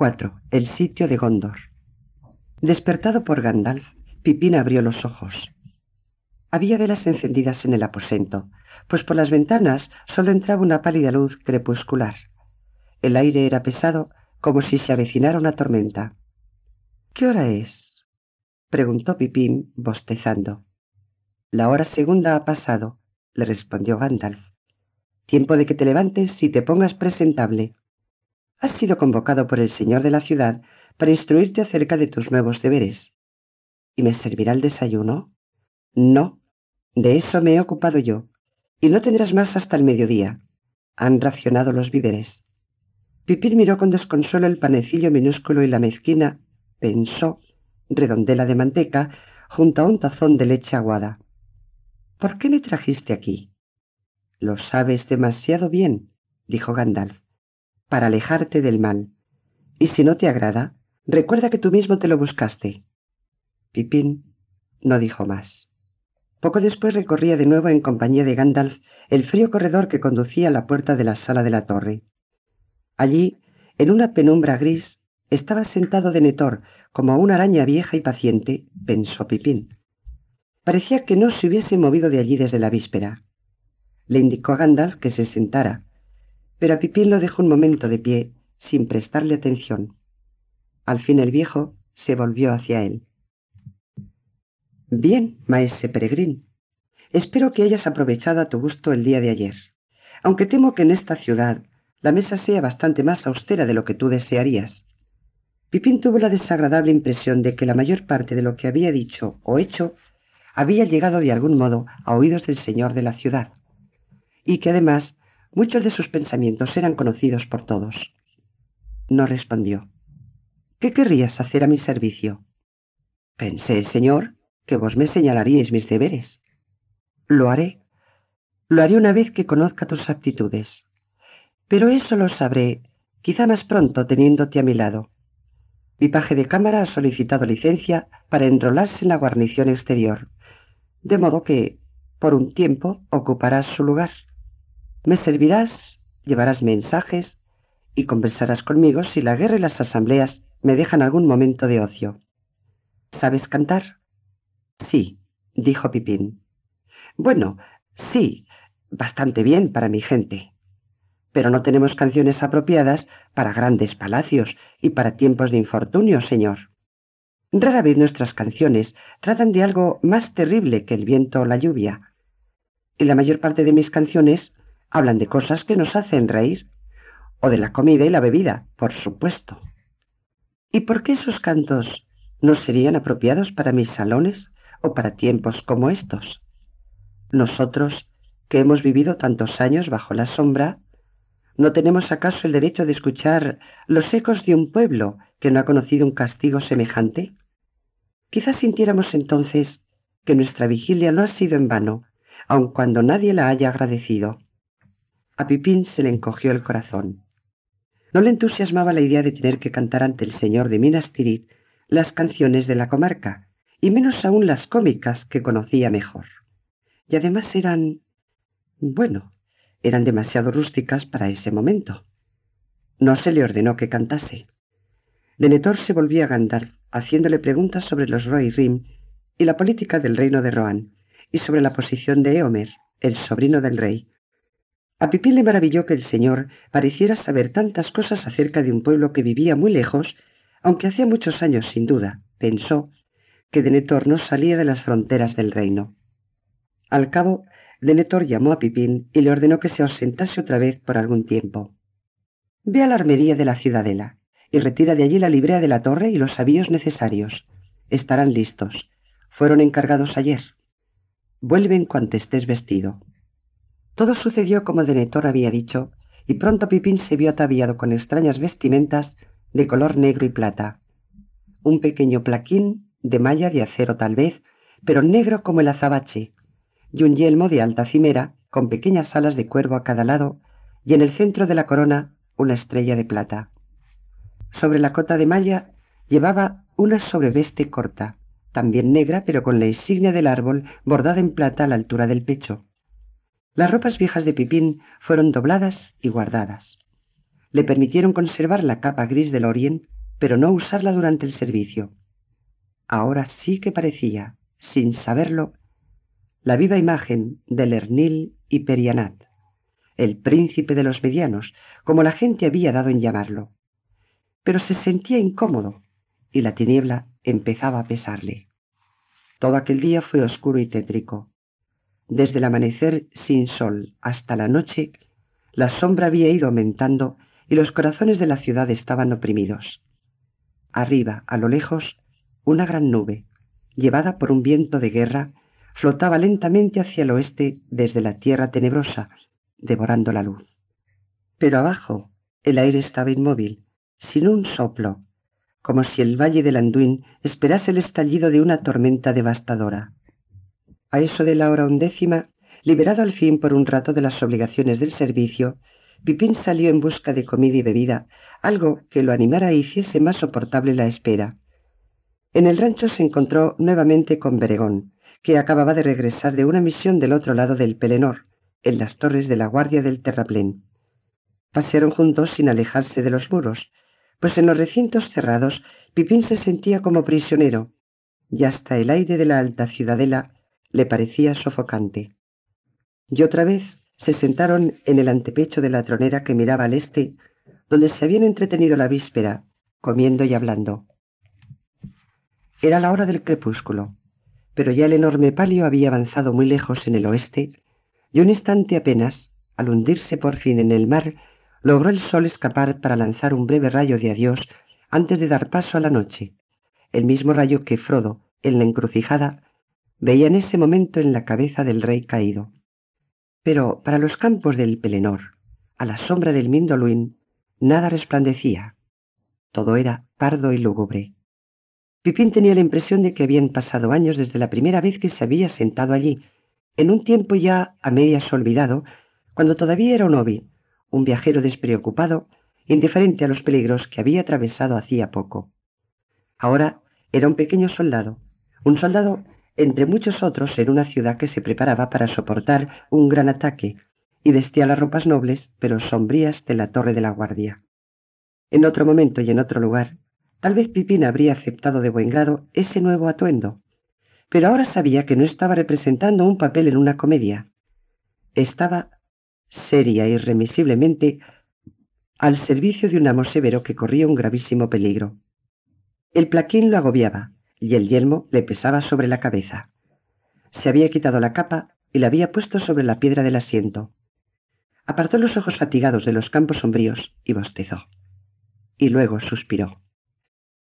4. El sitio de Gondor. Despertado por Gandalf, Pipín abrió los ojos. Había velas encendidas en el aposento, pues por las ventanas solo entraba una pálida luz crepuscular. El aire era pesado, como si se avecinara una tormenta. ¿Qué hora es? preguntó Pipín, bostezando. La hora segunda ha pasado, le respondió Gandalf. Tiempo de que te levantes y te pongas presentable. Has sido convocado por el señor de la ciudad para instruirte acerca de tus nuevos deberes. ¿Y me servirá el desayuno? No, de eso me he ocupado yo, y no tendrás más hasta el mediodía. Han racionado los víveres. Pipín miró con desconsuelo el panecillo minúsculo y la mezquina, pensó, redondela de manteca, junto a un tazón de leche aguada. ¿Por qué me trajiste aquí? Lo sabes demasiado bien, dijo Gandalf, para alejarte del mal. Y si no te agrada, recuerda que tú mismo te lo buscaste. Pipín no dijo más. Poco después recorría de nuevo en compañía de Gandalf el frío corredor que conducía a la puerta de la sala de la torre. Allí, en una penumbra gris, estaba sentado Denethor, como una araña vieja y paciente, pensó Pipín. Parecía que no se hubiese movido de allí desde la víspera. Le indicó a Gandalf que se sentara, pero a Pipín lo dejó un momento de pie, sin prestarle atención. Al fin el viejo se volvió hacia él. Bien, maese Peregrín. Espero que hayas aprovechado a tu gusto el día de ayer, aunque temo que en esta ciudad la mesa sea bastante más austera de lo que tú desearías. Pipín tuvo la desagradable impresión de que la mayor parte de lo que había dicho o hecho había llegado de algún modo a oídos del señor de la ciudad, y que además muchos de sus pensamientos eran conocidos por todos. No respondió. ¿Qué querrías hacer a mi servicio? Pensé, señor, que vos me señalaríais mis deberes. Lo haré. Lo haré una vez que conozca tus aptitudes. Pero eso lo sabré, quizá más pronto teniéndote a mi lado. Mi paje de cámara ha solicitado licencia para enrolarse en la guarnición exterior de modo que, por un tiempo, ocuparás su lugar. Me servirás, llevarás mensajes y conversarás conmigo si la guerra y las asambleas me dejan algún momento de ocio. ¿Sabes cantar? Sí, dijo Pipín. Bueno, sí, bastante bien para mi gente. Pero no tenemos canciones apropiadas para grandes palacios y para tiempos de infortunio, señor. Rara vez nuestras canciones tratan de algo más terrible que el viento o la lluvia. Y la mayor parte de mis canciones hablan de cosas que nos hacen reír, o de la comida y la bebida, por supuesto. ¿Y por qué esos cantos no serían apropiados para mis salones o para tiempos como estos? Nosotros, que hemos vivido tantos años bajo la sombra, ¿no tenemos acaso el derecho de escuchar los ecos de un pueblo que no ha conocido un castigo semejante? Quizás sintiéramos entonces que nuestra vigilia no ha sido en vano, aun cuando nadie la haya agradecido. A Pipín se le encogió el corazón. No le entusiasmaba la idea de tener que cantar ante el señor de Minas Tirith las canciones de la comarca, y menos aún las cómicas que conocía mejor. Y además eran... bueno, eran demasiado rústicas para ese momento. No se le ordenó que cantase. Denethor se volvía a Gandalf haciéndole preguntas sobre los Rohirrim y la política del reino de Rohan, y sobre la posición de Eomer, el sobrino del rey. A Pipín le maravilló que el señor pareciera saber tantas cosas acerca de un pueblo que vivía muy lejos, aunque hacía muchos años sin duda, pensó, que Denethor no salía de las fronteras del reino. Al cabo, Denethor llamó a Pipín y le ordenó que se ausentase otra vez por algún tiempo. Ve a la armería de la ciudadela y retira de allí la librea de la torre y los avíos necesarios. Estarán listos. Fueron encargados ayer. Vuelven cuanto estés vestido. Todo sucedió como Denethor había dicho, y pronto Pipín se vio ataviado con extrañas vestimentas de color negro y plata. un pequeño plaquín de malla de acero tal vez, pero negro como el azabache, y un yelmo de alta cimera con pequeñas alas de cuervo a cada lado, y en el centro de la corona una estrella de plata. Sobre la cota de malla llevaba una sobreveste corta, también negra, pero con la insignia del árbol bordada en plata a la altura del pecho. Las ropas viejas de Pipín fueron dobladas y guardadas. Le permitieron conservar la capa gris del Orient, pero no usarla durante el servicio. Ahora sí que parecía, sin saberlo, la viva imagen del Ernil y Perianat, el príncipe de los medianos, como la gente había dado en llamarlo. Pero se sentía incómodo, y la tiniebla empezaba a pesarle. Todo aquel día fue oscuro y tétrico. Desde el amanecer sin sol hasta la noche, la sombra había ido aumentando y los corazones de la ciudad estaban oprimidos. Arriba, a lo lejos, una gran nube, llevada por un viento de guerra, flotaba lentamente hacia el oeste desde la tierra tenebrosa, devorando la luz. Pero abajo el aire estaba inmóvil, sin un soplo, como si el valle del Anduin esperase el estallido de una tormenta devastadora. A eso de la hora undécima, liberado al fin por un rato de las obligaciones del servicio, Pipín salió en busca de comida y bebida, algo que lo animara e hiciese más soportable la espera. En el rancho se encontró nuevamente con Beregón, que acababa de regresar de una misión del otro lado del Pelenor, en las torres de la guardia del terraplén. Pasearon juntos sin alejarse de los muros, pues en los recintos cerrados Pipín se sentía como prisionero, y hasta el aire de la alta ciudadela le parecía sofocante. Y otra vez se sentaron en el antepecho de la tronera que miraba al este, donde se habían entretenido la víspera, comiendo y hablando. Era la hora del crepúsculo, pero ya el enorme palio había avanzado muy lejos en el oeste, y un instante apenas, al hundirse por fin en el mar, logró el sol escapar para lanzar un breve rayo de adiós antes de dar paso a la noche, el mismo rayo que Frodo, en la encrucijada, veía en ese momento en la cabeza del rey caído. Pero para los campos del Pelenor, a la sombra del Mindoluin, nada resplandecía. Todo era pardo y lúgubre. Pipín tenía la impresión de que habían pasado años desde la primera vez que se había sentado allí, en un tiempo ya a medias olvidado, cuando todavía era un obi, un viajero despreocupado, indiferente a los peligros que había atravesado hacía poco. Ahora era un pequeño soldado, un soldado entre muchos otros en una ciudad que se preparaba para soportar un gran ataque y vestía las ropas nobles pero sombrías de la torre de la guardia. En otro momento y en otro lugar, tal vez Pipín habría aceptado de buen grado ese nuevo atuendo, pero ahora sabía que no estaba representando un papel en una comedia. Estaba seria e irremisiblemente al servicio de un amo severo que corría un gravísimo peligro. El plaquín lo agobiaba y el yelmo le pesaba sobre la cabeza. Se había quitado la capa y la había puesto sobre la piedra del asiento. Apartó los ojos fatigados de los campos sombríos y bostezó. Y luego suspiró.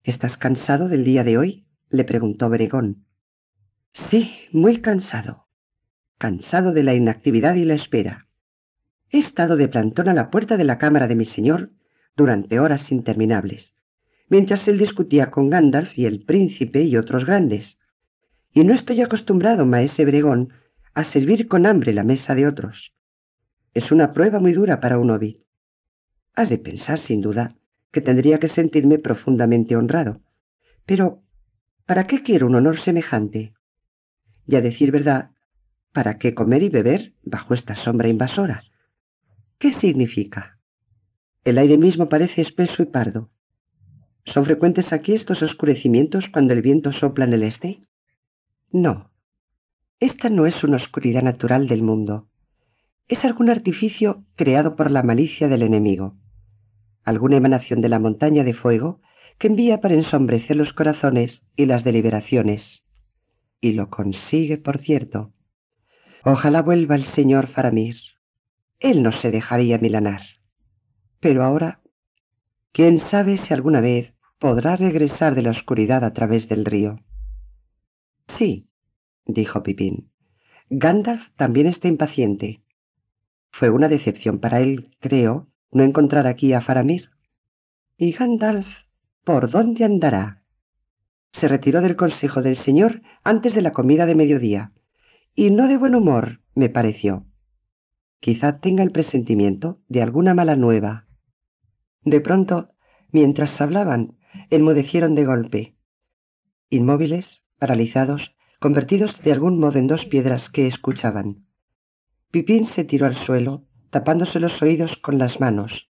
¿Estás cansado del día de hoy? le preguntó Beregón. Sí, muy cansado. Cansado de la inactividad y la espera. He estado de plantón a la puerta de la cámara de mi señor durante horas interminables, mientras él discutía con Gandalf y el príncipe y otros grandes. Y no estoy acostumbrado, maese Bregón, a servir con hambre la mesa de otros. Es una prueba muy dura para un obi. Has de pensar, sin duda, que tendría que sentirme profundamente honrado. Pero, ¿para qué quiero un honor semejante? Y a decir verdad, ¿para qué comer y beber bajo esta sombra invasora? ¿Qué significa? El aire mismo parece espeso y pardo. ¿Son frecuentes aquí estos oscurecimientos cuando el viento sopla en el este? No. Esta no es una oscuridad natural del mundo. Es algún artificio creado por la malicia del enemigo. Alguna emanación de la montaña de fuego que envía para ensombrecer los corazones y las deliberaciones. Y lo consigue, por cierto. Ojalá vuelva el señor Faramir él no se dejaría milanar. Pero ahora, quién sabe si alguna vez podrá regresar de la oscuridad a través del río. Sí, dijo Pipín. Gandalf también está impaciente. Fue una decepción para él, creo, no encontrar aquí a Faramir. ¿Y Gandalf por dónde andará? se retiró del consejo del señor antes de la comida de mediodía, y no de buen humor, me pareció. Quizá tenga el presentimiento de alguna mala nueva. De pronto, mientras hablaban, enmudecieron de golpe. Inmóviles, paralizados, convertidos de algún modo en dos piedras que escuchaban. Pipín se tiró al suelo, tapándose los oídos con las manos.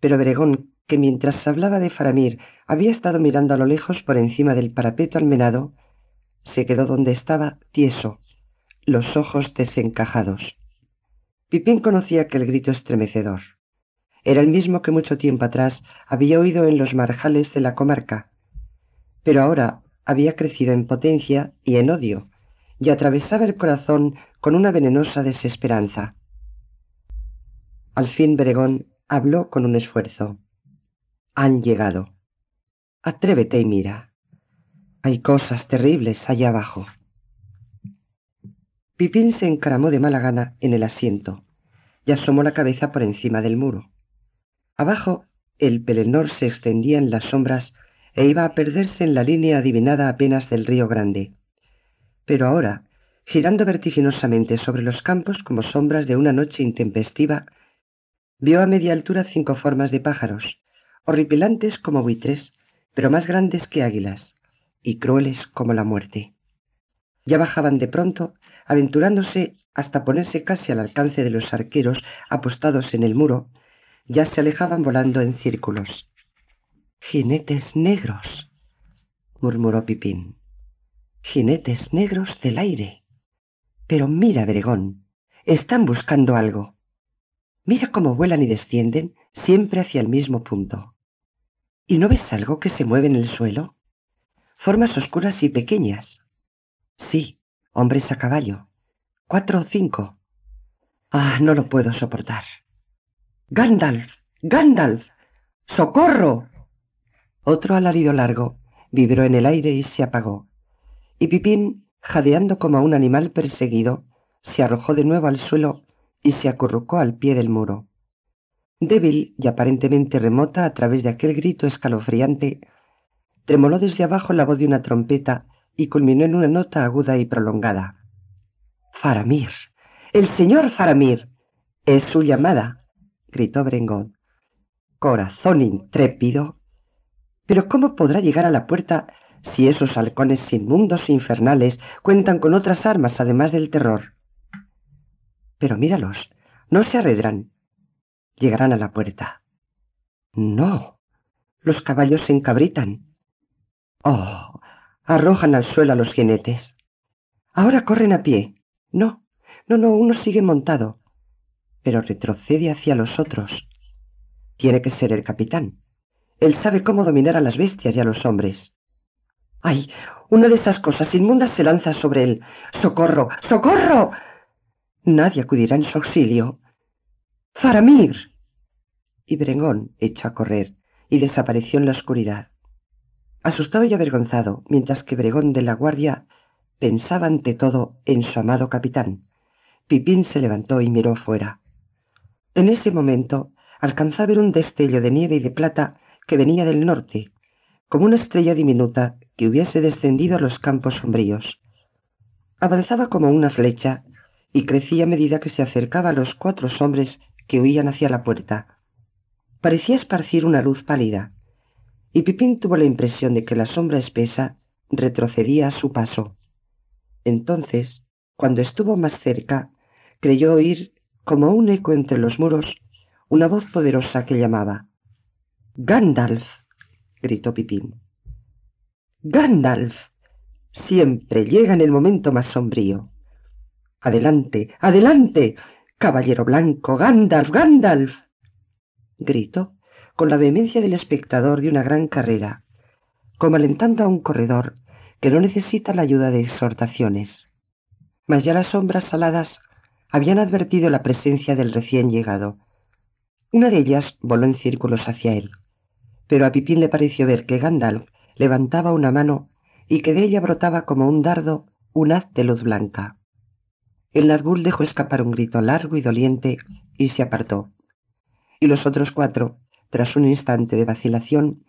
Pero Bregón, que mientras hablaba de Faramir había estado mirando a lo lejos por encima del parapeto almenado, se quedó donde estaba, tieso, los ojos desencajados. Pipín conocía aquel grito estremecedor. Era el mismo que mucho tiempo atrás había oído en los marjales de la comarca, pero ahora había crecido en potencia y en odio, y atravesaba el corazón con una venenosa desesperanza. Al fin Bregón habló con un esfuerzo. Han llegado. Atrévete y mira. Hay cosas terribles allá abajo. Pipín se encaramó de mala gana en el asiento y asomó la cabeza por encima del muro. Abajo el Pelenor se extendía en las sombras e iba a perderse en la línea adivinada apenas del río Grande. Pero ahora, girando vertiginosamente sobre los campos como sombras de una noche intempestiva, vio a media altura cinco formas de pájaros, horripilantes como buitres, pero más grandes que águilas, y crueles como la muerte. Ya bajaban de pronto aventurándose hasta ponerse casi al alcance de los arqueros apostados en el muro, ya se alejaban volando en círculos. Jinetes negros, murmuró Pipín. Jinetes negros del aire. Pero mira, Bregón, están buscando algo. Mira cómo vuelan y descienden siempre hacia el mismo punto. ¿Y no ves algo que se mueve en el suelo? Formas oscuras y pequeñas. Sí, hombres a caballo. Cuatro o cinco. Ah, no lo puedo soportar. Gandalf. Gandalf. ¡Socorro! Otro alarido largo vibró en el aire y se apagó. Y Pipín, jadeando como un animal perseguido, se arrojó de nuevo al suelo y se acurrucó al pie del muro. Débil y aparentemente remota a través de aquel grito escalofriante, tremoló desde abajo la voz de una trompeta y culminó en una nota aguda y prolongada. Faramir. El señor Faramir. Es su llamada, gritó Brengón. Corazón intrépido. Pero ¿cómo podrá llegar a la puerta si esos halcones inmundos e infernales cuentan con otras armas además del terror? Pero míralos, no se arredran. Llegarán a la puerta. No, los caballos se encabritan. Oh, arrojan al suelo a los jinetes. Ahora corren a pie. No, no, no, uno sigue montado, pero retrocede hacia los otros. Tiene que ser el capitán. Él sabe cómo dominar a las bestias y a los hombres. ¡Ay! Una de esas cosas inmundas se lanza sobre él. ¡Socorro! ¡Socorro! Nadie acudirá en su auxilio. ¡Faramir! Y Brengón echó a correr y desapareció en la oscuridad asustado y avergonzado, mientras que Bregón de la Guardia pensaba ante todo en su amado capitán. Pipín se levantó y miró fuera. En ese momento alcanzó a ver un destello de nieve y de plata que venía del norte, como una estrella diminuta que hubiese descendido a los campos sombríos. Avanzaba como una flecha y crecía a medida que se acercaba a los cuatro hombres que huían hacia la puerta. Parecía esparcir una luz pálida, y Pipín tuvo la impresión de que la sombra espesa retrocedía a su paso. Entonces, cuando estuvo más cerca, creyó oír, como un eco entre los muros, una voz poderosa que llamaba. Gandalf. gritó Pipín. Gandalf. Siempre llega en el momento más sombrío. Adelante, adelante. Caballero blanco, Gandalf, Gandalf. gritó con la vehemencia del espectador de una gran carrera, como alentando a un corredor que no necesita la ayuda de exhortaciones. Mas ya las sombras aladas habían advertido la presencia del recién llegado. Una de ellas voló en círculos hacia él, pero a Pipín le pareció ver que Gandalf levantaba una mano y que de ella brotaba como un dardo un haz de luz blanca. El Nazgûl dejó escapar un grito largo y doliente y se apartó. Y los otros cuatro, tras un instante de vacilación,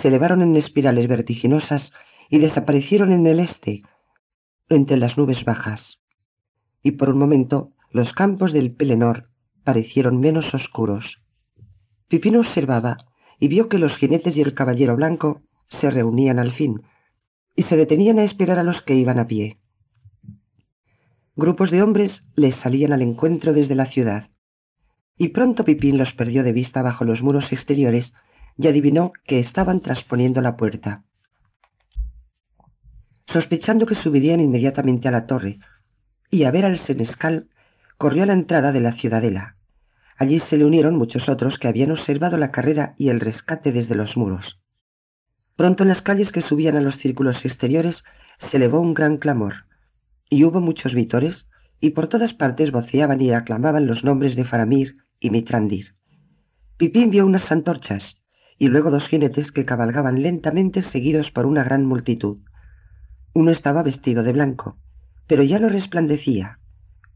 se elevaron en espirales vertiginosas y desaparecieron en el este, entre las nubes bajas. Y por un momento los campos del Pelenor parecieron menos oscuros. Pipín observaba y vio que los jinetes y el caballero blanco se reunían al fin, y se detenían a esperar a los que iban a pie. Grupos de hombres les salían al encuentro desde la ciudad, y pronto Pipín los perdió de vista bajo los muros exteriores y adivinó que estaban trasponiendo la puerta. Sospechando que subirían inmediatamente a la torre, y a ver al senescal, corrió a la entrada de la ciudadela. Allí se le unieron muchos otros que habían observado la carrera y el rescate desde los muros. Pronto en las calles que subían a los círculos exteriores se elevó un gran clamor, y hubo muchos vítores, y por todas partes voceaban y aclamaban los nombres de Faramir y Mitrandir. Pipín vio unas antorchas, y luego dos jinetes que cabalgaban lentamente seguidos por una gran multitud. Uno estaba vestido de blanco, pero ya no resplandecía,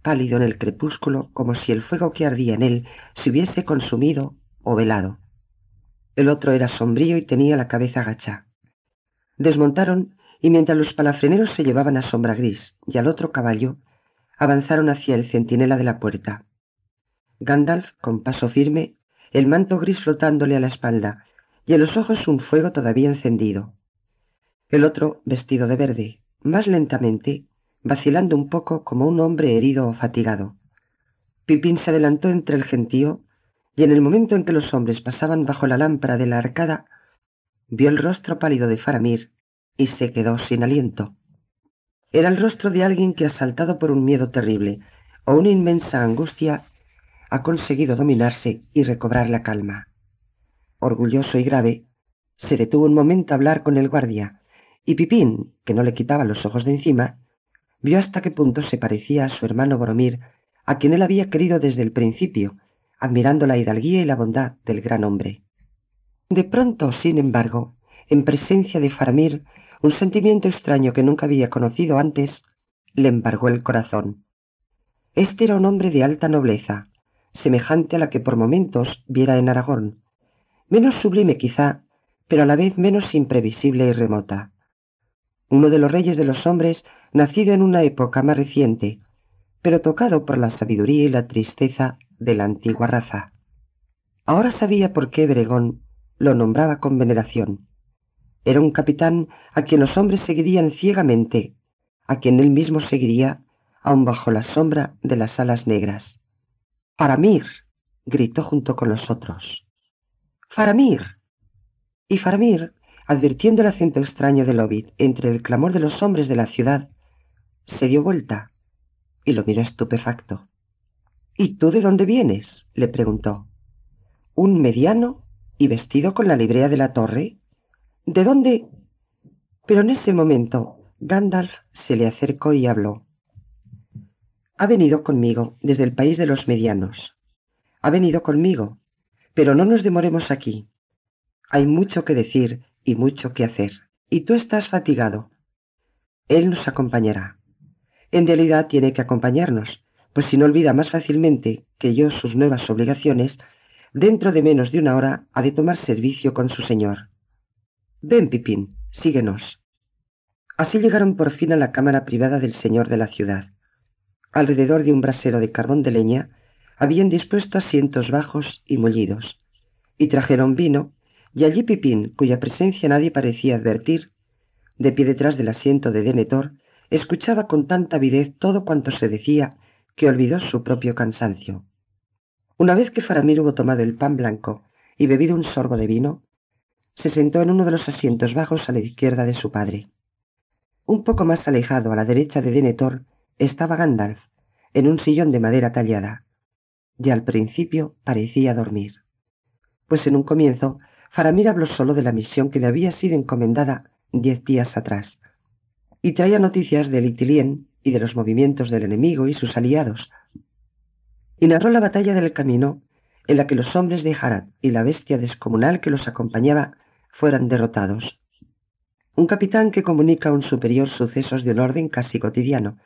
pálido en el crepúsculo como si el fuego que ardía en él se hubiese consumido o velado. El otro era sombrío y tenía la cabeza agacha. Desmontaron y mientras los palafreneros se llevaban a Sombra Gris y al otro caballo, avanzaron hacia el centinela de la puerta. Gandalf, con paso firme, el manto gris flotándole a la espalda, y en los ojos un fuego todavía encendido. El otro, vestido de verde, más lentamente, vacilando un poco como un hombre herido o fatigado. Pipín se adelantó entre el gentío y en el momento en que los hombres pasaban bajo la lámpara de la arcada, vio el rostro pálido de Faramir y se quedó sin aliento. Era el rostro de alguien que, asaltado por un miedo terrible o una inmensa angustia, ha conseguido dominarse y recobrar la calma. Orgulloso y grave, se detuvo un momento a hablar con el guardia, y Pipín, que no le quitaba los ojos de encima, vio hasta qué punto se parecía a su hermano Boromir, a quien él había querido desde el principio, admirando la hidalguía y la bondad del gran hombre. De pronto, sin embargo, en presencia de Faramir, un sentimiento extraño que nunca había conocido antes le embargó el corazón. Este era un hombre de alta nobleza, semejante a la que por momentos viera en Aragón, menos sublime quizá, pero a la vez menos imprevisible y remota. Uno de los reyes de los hombres, nacido en una época más reciente, pero tocado por la sabiduría y la tristeza de la antigua raza. Ahora sabía por qué Bregón lo nombraba con veneración. Era un capitán a quien los hombres seguirían ciegamente, a quien él mismo seguiría aun bajo la sombra de las alas negras. Faramir, gritó junto con los otros. Faramir. Y Faramir, advirtiendo el acento extraño del hobbit entre el clamor de los hombres de la ciudad, se dio vuelta y lo miró estupefacto. ¿Y tú de dónde vienes? le preguntó. ¿Un mediano y vestido con la librea de la torre? ¿De dónde? Pero en ese momento Gandalf se le acercó y habló. Ha venido conmigo desde el país de los medianos. Ha venido conmigo, pero no nos demoremos aquí. Hay mucho que decir y mucho que hacer, y tú estás fatigado. Él nos acompañará. En realidad tiene que acompañarnos, pues si no olvida más fácilmente que yo sus nuevas obligaciones, dentro de menos de una hora ha de tomar servicio con su señor. Ven, Pipín, síguenos. Así llegaron por fin a la cámara privada del señor de la ciudad. Alrededor de un brasero de carbón de leña habían dispuesto asientos bajos y mullidos, y trajeron vino, y allí Pipín, cuya presencia nadie parecía advertir, de pie detrás del asiento de Denethor, escuchaba con tanta avidez todo cuanto se decía que olvidó su propio cansancio. Una vez que Faramir hubo tomado el pan blanco y bebido un sorbo de vino, se sentó en uno de los asientos bajos a la izquierda de su padre. Un poco más alejado a la derecha de Denethor estaba Gandalf, en un sillón de madera tallada, y al principio parecía dormir. Pues en un comienzo Faramir habló solo de la misión que le había sido encomendada diez días atrás, y traía noticias de Litilien y de los movimientos del enemigo y sus aliados, y narró la batalla del camino en la que los hombres de Harad y la bestia descomunal que los acompañaba fueran derrotados. Un capitán que comunica a un superior sucesos de un orden casi cotidiano,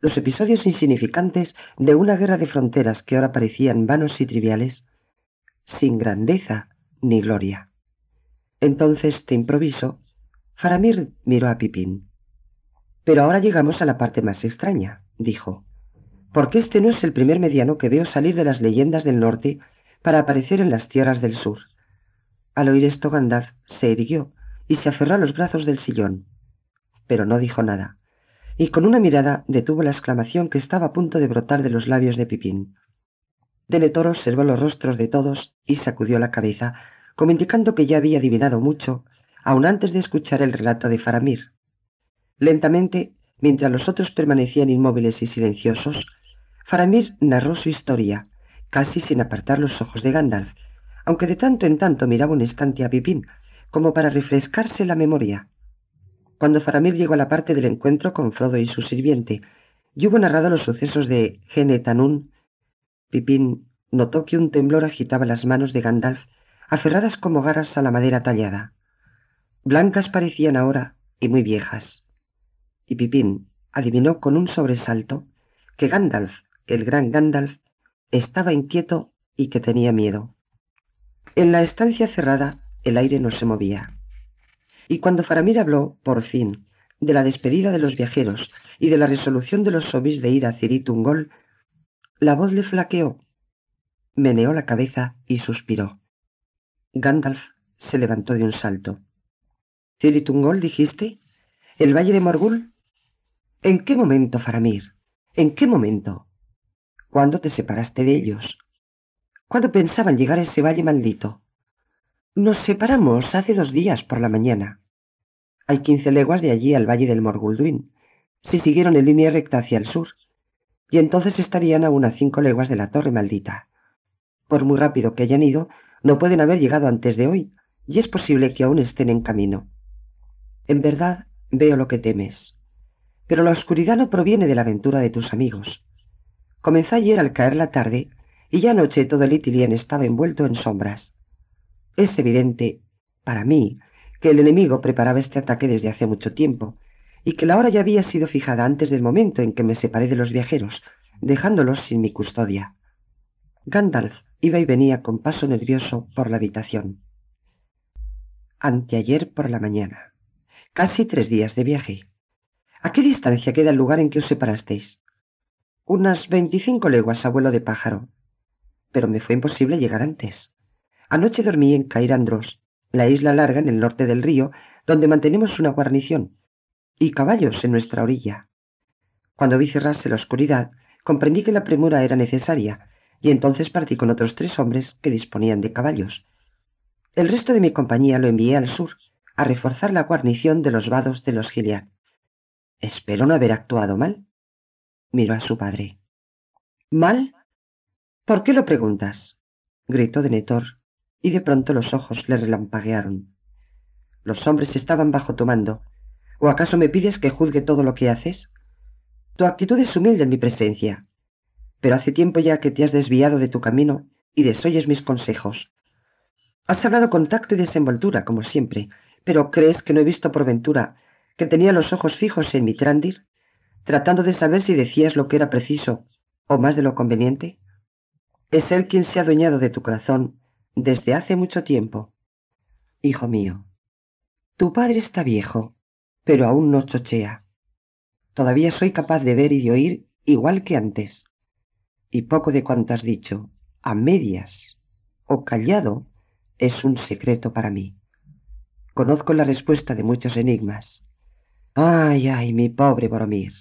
los episodios insignificantes de una guerra de fronteras que ahora parecían vanos y triviales, sin grandeza ni gloria. Entonces, de improviso, Faramir miró a Pipín. Pero ahora llegamos a la parte más extraña, dijo, porque este no es el primer mediano que veo salir de las leyendas del norte para aparecer en las tierras del sur. Al oír esto Gandalf se irguió y se aferró a los brazos del sillón, pero no dijo nada, y con una mirada detuvo la exclamación que estaba a punto de brotar de los labios de Pipín. Denethor observó los rostros de todos y sacudió la cabeza, como indicando que ya había adivinado mucho, aun antes de escuchar el relato de Faramir. Lentamente, mientras los otros permanecían inmóviles y silenciosos, Faramir narró su historia, casi sin apartar los ojos de Gandalf, aunque de tanto en tanto miraba un instante a Pipín, como para refrescarse la memoria. Cuando Faramir llegó a la parte del encuentro con Frodo y su sirviente, y hubo narrado los sucesos de Genetanún, Pipín notó que un temblor agitaba las manos de Gandalf, aferradas como garras a la madera tallada. Blancas parecían ahora y muy viejas. Y Pipín adivinó con un sobresalto que Gandalf, el gran Gandalf, estaba inquieto y que tenía miedo. En la estancia cerrada el aire no se movía. Y cuando Faramir habló, por fin, de la despedida de los viajeros y de la resolución de los sobis de ir a Ciritungol, la voz le flaqueó, meneó la cabeza y suspiró. Gandalf se levantó de un salto. ¿Ciritungol, dijiste? ¿El valle de Morgul? ¿En qué momento, Faramir? ¿En qué momento? ¿Cuándo te separaste de ellos? ¿Cuándo pensaban llegar a ese valle maldito? Nos separamos hace dos días por la mañana. Hay quince leguas de allí al valle del Morgulduin, si siguieron en línea recta hacia el sur, y entonces estarían aún a cinco leguas de la torre maldita. Por muy rápido que hayan ido, no pueden haber llegado antes de hoy, y es posible que aún estén en camino. En verdad, veo lo que temes. Pero la oscuridad no proviene de la aventura de tus amigos. Comenzó ayer al caer la tarde, y ya anoche todo el Itilien estaba envuelto en sombras. Es evidente, para mí, que el enemigo preparaba este ataque desde hace mucho tiempo, y que la hora ya había sido fijada antes del momento en que me separé de los viajeros, dejándolos sin mi custodia. Gandalf iba y venía con paso nervioso por la habitación. Anteayer por la mañana. Casi tres días de viaje. ¿A qué distancia queda el lugar en que os separasteis? Unas veinticinco leguas, abuelo de pájaro. Pero me fue imposible llegar antes. Anoche dormí en Cairandros, la isla larga en el norte del río, donde mantenemos una guarnición, y caballos en nuestra orilla. Cuando vi cerrarse la oscuridad, comprendí que la premura era necesaria, y entonces partí con otros tres hombres que disponían de caballos. El resto de mi compañía lo envié al sur, a reforzar la guarnición de los vados de los Gilead. Espero no haber actuado mal. Miró a su padre. ¿Mal? ¿Por qué lo preguntas? gritó Denethor, y de pronto los ojos le relampaguearon. Los hombres estaban bajo tu mando, ¿O acaso me pides que juzgue todo lo que haces? Tu actitud es humilde en mi presencia, pero hace tiempo ya que te has desviado de tu camino y desoyes mis consejos. Has hablado con tacto y desenvoltura, como siempre, pero ¿crees que no he visto por ventura que tenía los ojos fijos en mi Trandir, tratando de saber si decías lo que era preciso o más de lo conveniente? Es él quien se ha adueñado de tu corazón desde hace mucho tiempo. Hijo mío, tu padre está viejo pero aún no chochea. Todavía soy capaz de ver y de oír igual que antes. Y poco de cuanto has dicho, a medias o callado, es un secreto para mí. Conozco la respuesta de muchos enigmas. Ay, ay, mi pobre Boromir.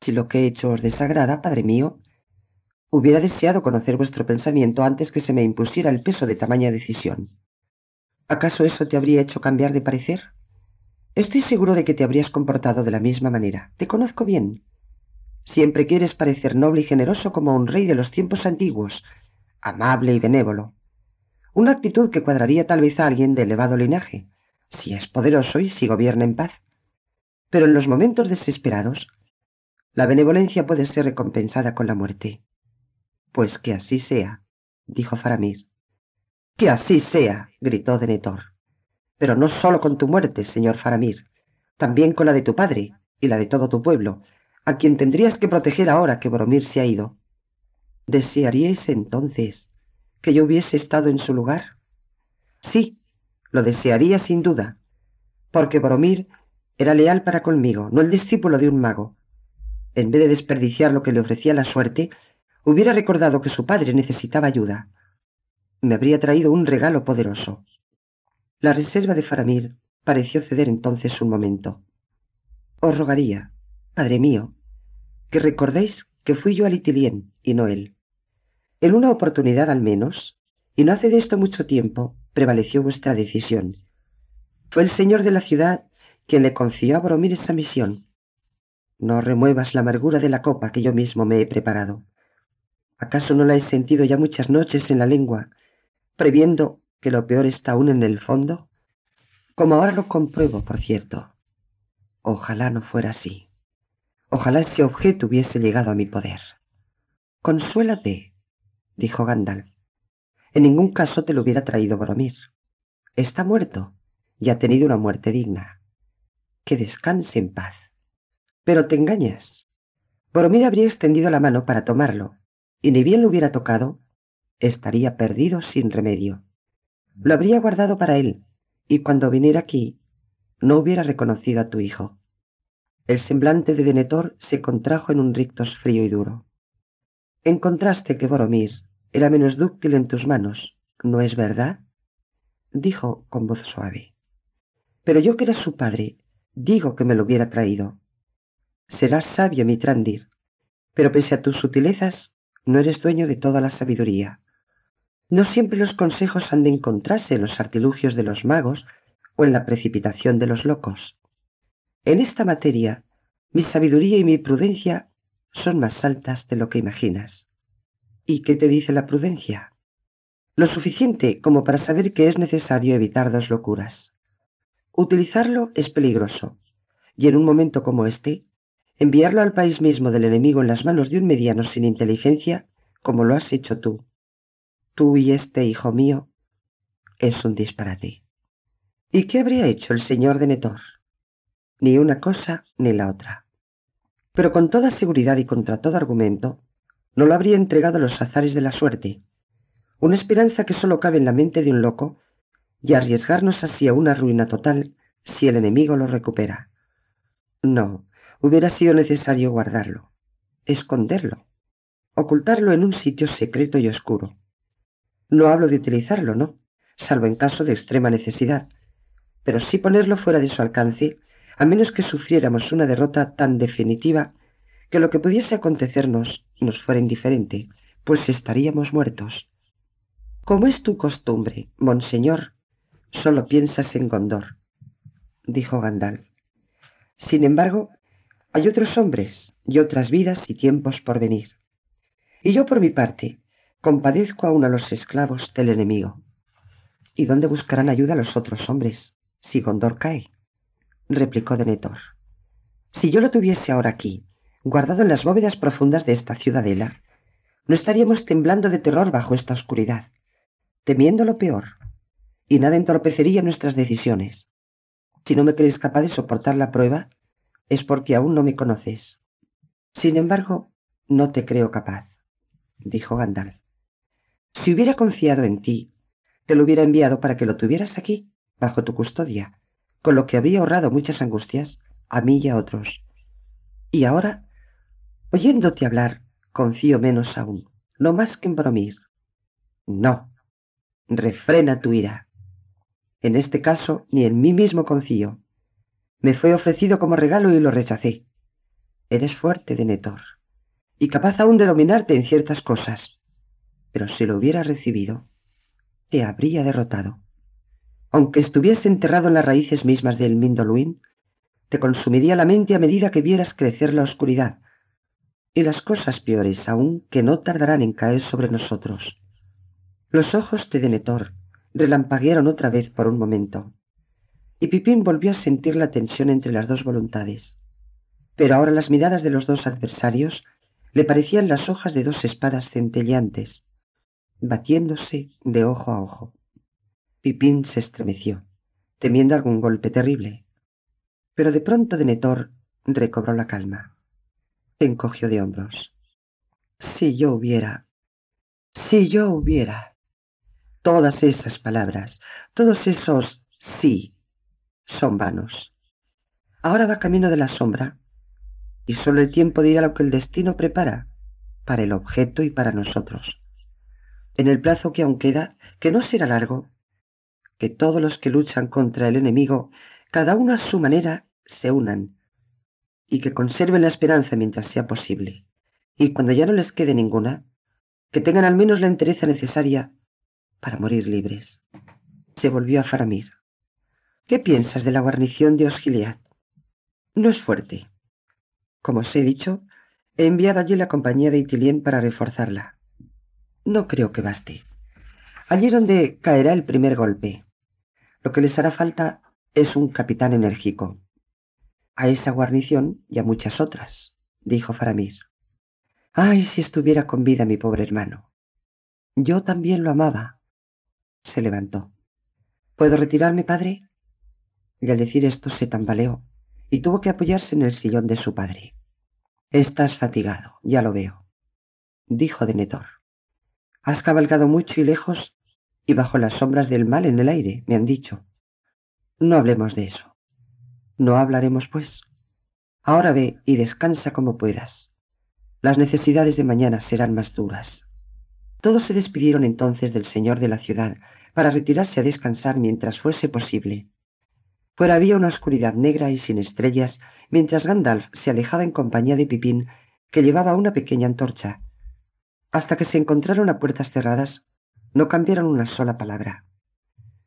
Si lo que he hecho os desagrada, padre mío, hubiera deseado conocer vuestro pensamiento antes que se me impusiera el peso de tamaña decisión. ¿Acaso eso te habría hecho cambiar de parecer? Estoy seguro de que te habrías comportado de la misma manera. Te conozco bien. Siempre quieres parecer noble y generoso como un rey de los tiempos antiguos, amable y benévolo. Una actitud que cuadraría tal vez a alguien de elevado linaje, si es poderoso y si gobierna en paz. Pero en los momentos desesperados, la benevolencia puede ser recompensada con la muerte. Pues que así sea, dijo Faramir. Que así sea, gritó Denethor pero no sólo con tu muerte, señor Faramir, también con la de tu padre y la de todo tu pueblo, a quien tendrías que proteger ahora que Boromir se ha ido. ¿Desearíais entonces que yo hubiese estado en su lugar? Sí, lo desearía sin duda, porque Boromir era leal para conmigo, no el discípulo de un mago. En vez de desperdiciar lo que le ofrecía la suerte, hubiera recordado que su padre necesitaba ayuda. Me habría traído un regalo poderoso. La reserva de Faramir pareció ceder entonces un momento. Os rogaría, padre mío, que recordéis que fui yo a Litilien y no él. En una oportunidad al menos, y no hace de esto mucho tiempo, prevaleció vuestra decisión. Fue el señor de la ciudad quien le confió a Boromir esa misión. No remuevas la amargura de la copa que yo mismo me he preparado. ¿Acaso no la he sentido ya muchas noches en la lengua, previendo que lo peor está aún en el fondo? Como ahora lo compruebo, por cierto. Ojalá no fuera así. Ojalá ese objeto hubiese llegado a mi poder. Consuélate, dijo Gandalf. En ningún caso te lo hubiera traído Boromir. Está muerto y ha tenido una muerte digna. Que descanse en paz. Pero te engañas. Boromir habría extendido la mano para tomarlo, y ni bien lo hubiera tocado, estaría perdido sin remedio. Lo habría guardado para él, y cuando viniera aquí, no hubiera reconocido a tu hijo. El semblante de Denethor se contrajo en un rictus frío y duro. Encontraste que Boromir era menos dúctil en tus manos, ¿no es verdad? dijo con voz suave. Pero yo que era su padre, digo que me lo hubiera traído. Serás sabio, mi Trandir, pero pese a tus sutilezas, no eres dueño de toda la sabiduría. No siempre los consejos han de encontrarse en los artilugios de los magos o en la precipitación de los locos. En esta materia, mi sabiduría y mi prudencia son más altas de lo que imaginas. ¿Y qué te dice la prudencia? Lo suficiente como para saber que es necesario evitar dos locuras. Utilizarlo es peligroso, y en un momento como este, enviarlo al país mismo del enemigo en las manos de un mediano sin inteligencia, como lo has hecho tú, tú y este hijo mío, es un disparate. ¿Y qué habría hecho el señor de Netor? Ni una cosa ni la otra. Pero con toda seguridad y contra todo argumento, no lo habría entregado a los azares de la suerte, una esperanza que sólo cabe en la mente de un loco, y arriesgarnos así a una ruina total si el enemigo lo recupera. No, hubiera sido necesario guardarlo, esconderlo, ocultarlo en un sitio secreto y oscuro. No hablo de utilizarlo, no, salvo en caso de extrema necesidad, pero sí ponerlo fuera de su alcance, a menos que sufriéramos una derrota tan definitiva que lo que pudiese acontecernos nos fuera indiferente, pues estaríamos muertos. Como es tu costumbre, monseñor, solo piensas en Gondor, dijo Gandalf. Sin embargo, hay otros hombres y otras vidas y tiempos por venir. Y yo, por mi parte, compadezco aún a los esclavos del enemigo. ¿Y dónde buscarán ayuda los otros hombres, si Gondor cae? replicó Denethor. Si yo lo tuviese ahora aquí, guardado en las bóvedas profundas de esta ciudadela, no estaríamos temblando de terror bajo esta oscuridad, temiendo lo peor, y nada entorpecería nuestras decisiones. Si no me crees capaz de soportar la prueba, es porque aún no me conoces. Sin embargo, no te creo capaz, dijo Gandalf. Si hubiera confiado en ti, te lo hubiera enviado para que lo tuvieras aquí, bajo tu custodia, con lo que había ahorrado muchas angustias a mí y a otros. Y ahora Oyéndote hablar, confío menos aún, no más que en Bromir. No, refrena tu ira. En este caso, ni en mí mismo confío. Me fue ofrecido como regalo y lo rechacé. Eres fuerte, Denethor, y capaz aún de dominarte en ciertas cosas. Pero si lo hubiera recibido, te habría derrotado. Aunque estuviese enterrado en las raíces mismas del Mindoluin, te consumiría la mente a medida que vieras crecer la oscuridad, y las cosas peores aún que no tardarán en caer sobre nosotros. Los ojos de Denethor relampaguearon otra vez por un momento, y Pipín volvió a sentir la tensión entre las dos voluntades. Pero ahora las miradas de los dos adversarios le parecían las hojas de dos espadas centelleantes, batiéndose de ojo a ojo. Pipín se estremeció, temiendo algún golpe terrible. Pero de pronto Denethor recobró la calma encogió de hombros. Si yo hubiera, si yo hubiera. Todas esas palabras, todos esos sí, son vanos. Ahora va camino de la sombra, y solo el tiempo dirá lo que el destino prepara para el objeto y para nosotros. En el plazo que aún queda, que no será largo, que todos los que luchan contra el enemigo, cada uno a su manera, se unan, y que conserven la esperanza mientras sea posible, y cuando ya no les quede ninguna, que tengan al menos la entereza necesaria para morir libres. Se volvió a Faramir. ¿Qué piensas de la guarnición de Osgiliad? No es fuerte. Como os he dicho, he enviado allí la compañía de Itilien para reforzarla. No creo que baste. Allí es donde caerá el primer golpe. Lo que les hará falta es un capitán enérgico. A esa guarnición y a muchas otras, dijo Faramir. Ay, si estuviera con vida mi pobre hermano. Yo también lo amaba. Se levantó. ¿Puedo retirarme, padre? Y al decir esto se tambaleó y tuvo que apoyarse en el sillón de su padre. Estás fatigado, ya lo veo, dijo Denethor. Has cabalgado mucho y lejos y bajo las sombras del mal en el aire, me han dicho. No hablemos de eso. No hablaremos, pues. Ahora ve y descansa como puedas. Las necesidades de mañana serán más duras. Todos se despidieron entonces del señor de la ciudad para retirarse a descansar mientras fuese posible. Fuera había una oscuridad negra y sin estrellas, mientras Gandalf se alejaba en compañía de Pipín, que llevaba una pequeña antorcha. Hasta que se encontraron a puertas cerradas, no cambiaron una sola palabra.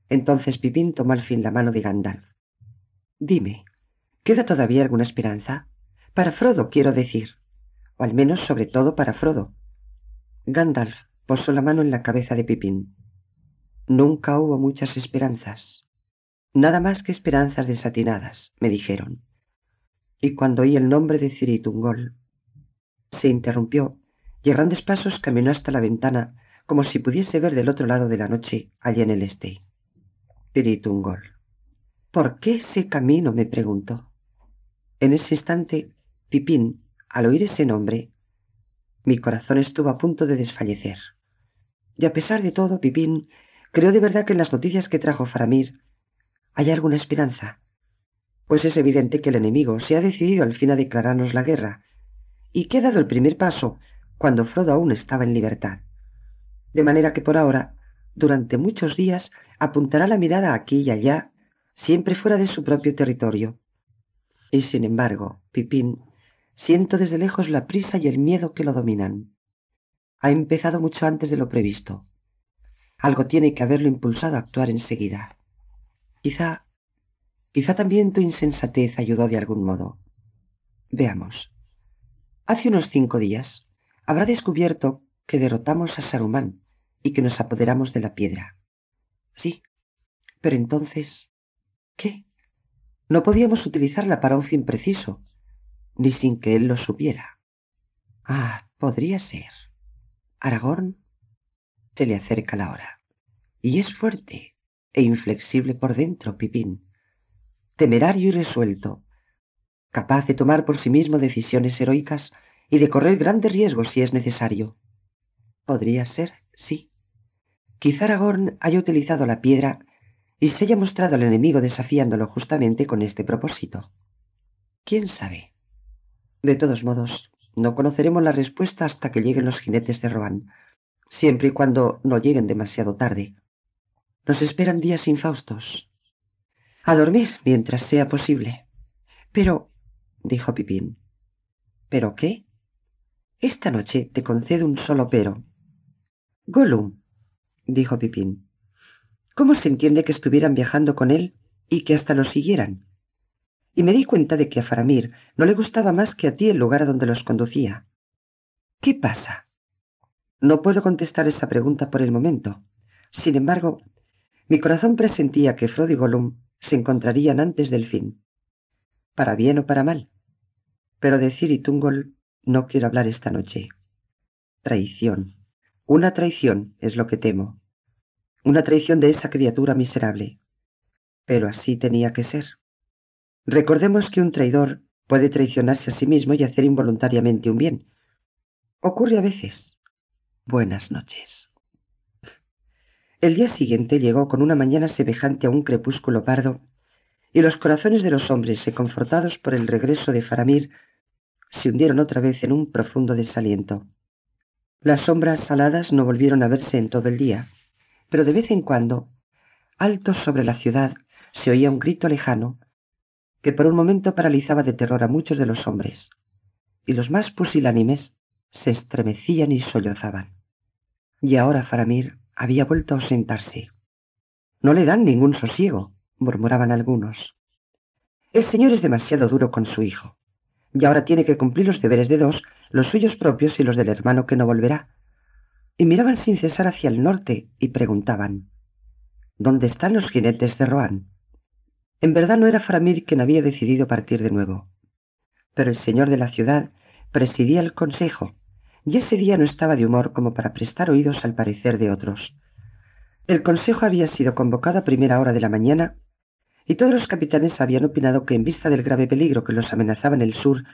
Entonces Pipín tomó al fin la mano de Gandalf. Dime, ¿queda todavía alguna esperanza? Para Frodo, quiero decir. O al menos, sobre todo, para Frodo. Gandalf posó la mano en la cabeza de Pipín. Nunca hubo muchas esperanzas. Nada más que esperanzas desatinadas, me dijeron. Y cuando oí el nombre de Ciritungol, se interrumpió y a grandes pasos caminó hasta la ventana como si pudiese ver del otro lado de la noche, allá en el este. Ciritungol. ¿Por qué ese camino? me preguntó. En ese instante, Pipín, al oír ese nombre, mi corazón estuvo a punto de desfallecer. Y a pesar de todo, Pipín creo de verdad que en las noticias que trajo Faramir ¿Hay alguna esperanza? Pues es evidente que el enemigo se ha decidido al fin a declararnos la guerra, y que ha dado el primer paso cuando Frodo aún estaba en libertad. De manera que por ahora, durante muchos días, apuntará la mirada aquí y allá, siempre fuera de su propio territorio. Y sin embargo, Pipín, siento desde lejos la prisa y el miedo que lo dominan. Ha empezado mucho antes de lo previsto. Algo tiene que haberlo impulsado a actuar enseguida. Quizá, quizá también tu insensatez ayudó de algún modo. Veamos. Hace unos cinco días habrá descubierto que derrotamos a Saruman y que nos apoderamos de la piedra. Sí, pero entonces, ¿qué? No podíamos utilizarla para un fin preciso, ni sin que él lo supiera. Ah, podría ser. Aragorn se le acerca la hora. Y es fuerte, e inflexible por dentro, Pipín, temerario y resuelto, capaz de tomar por sí mismo decisiones heroicas y de correr grandes riesgos si es necesario. Podría ser, sí. Quizá Aragorn haya utilizado la piedra y se haya mostrado al enemigo desafiándolo justamente con este propósito. ¿Quién sabe? De todos modos, no conoceremos la respuesta hasta que lleguen los jinetes de Rohan, siempre y cuando no lleguen demasiado tarde. Nos esperan días infaustos. A dormir mientras sea posible. Pero, dijo Pipín. ¿Pero qué? Esta noche te concedo un solo pero. Gollum, dijo Pipín. ¿Cómo se entiende que estuvieran viajando con él y que hasta los siguieran? Y me di cuenta de que a Faramir no le gustaba más que a ti el lugar a donde los conducía. ¿Qué pasa? No puedo contestar esa pregunta por el momento. Sin embargo, mi corazón presentía que Frodo y Gollum se encontrarían antes del fin, para bien o para mal. Pero de Ciri Tungol no quiero hablar esta noche. Traición. Una traición es lo que temo. Una traición de esa criatura miserable. Pero así tenía que ser. Recordemos que un traidor puede traicionarse a sí mismo y hacer involuntariamente un bien. Ocurre a veces. Buenas noches. El día siguiente llegó con una mañana semejante a un crepúsculo pardo, y los corazones de los hombres, confortados por el regreso de Faramir, se hundieron otra vez en un profundo desaliento. Las sombras saladas no volvieron a verse en todo el día, pero de vez en cuando, alto sobre la ciudad, se oía un grito lejano que por un momento paralizaba de terror a muchos de los hombres, y los más pusilánimes se estremecían y sollozaban. Y ahora Faramir había vuelto a ausentarse. No le dan ningún sosiego, murmuraban algunos. El señor es demasiado duro con su hijo, y ahora tiene que cumplir los deberes de dos, los suyos propios y los del hermano que no volverá. Y miraban sin cesar hacia el norte y preguntaban ¿Dónde están los jinetes de Rohan? En verdad no era Faramir quien había decidido partir de nuevo, pero el señor de la ciudad presidía el consejo, y ese día no estaba de humor como para prestar oídos al parecer de otros. El consejo había sido convocado a primera hora de la mañana y todos los capitanes habían opinado que en vista del grave peligro que los amenazaba en el sur,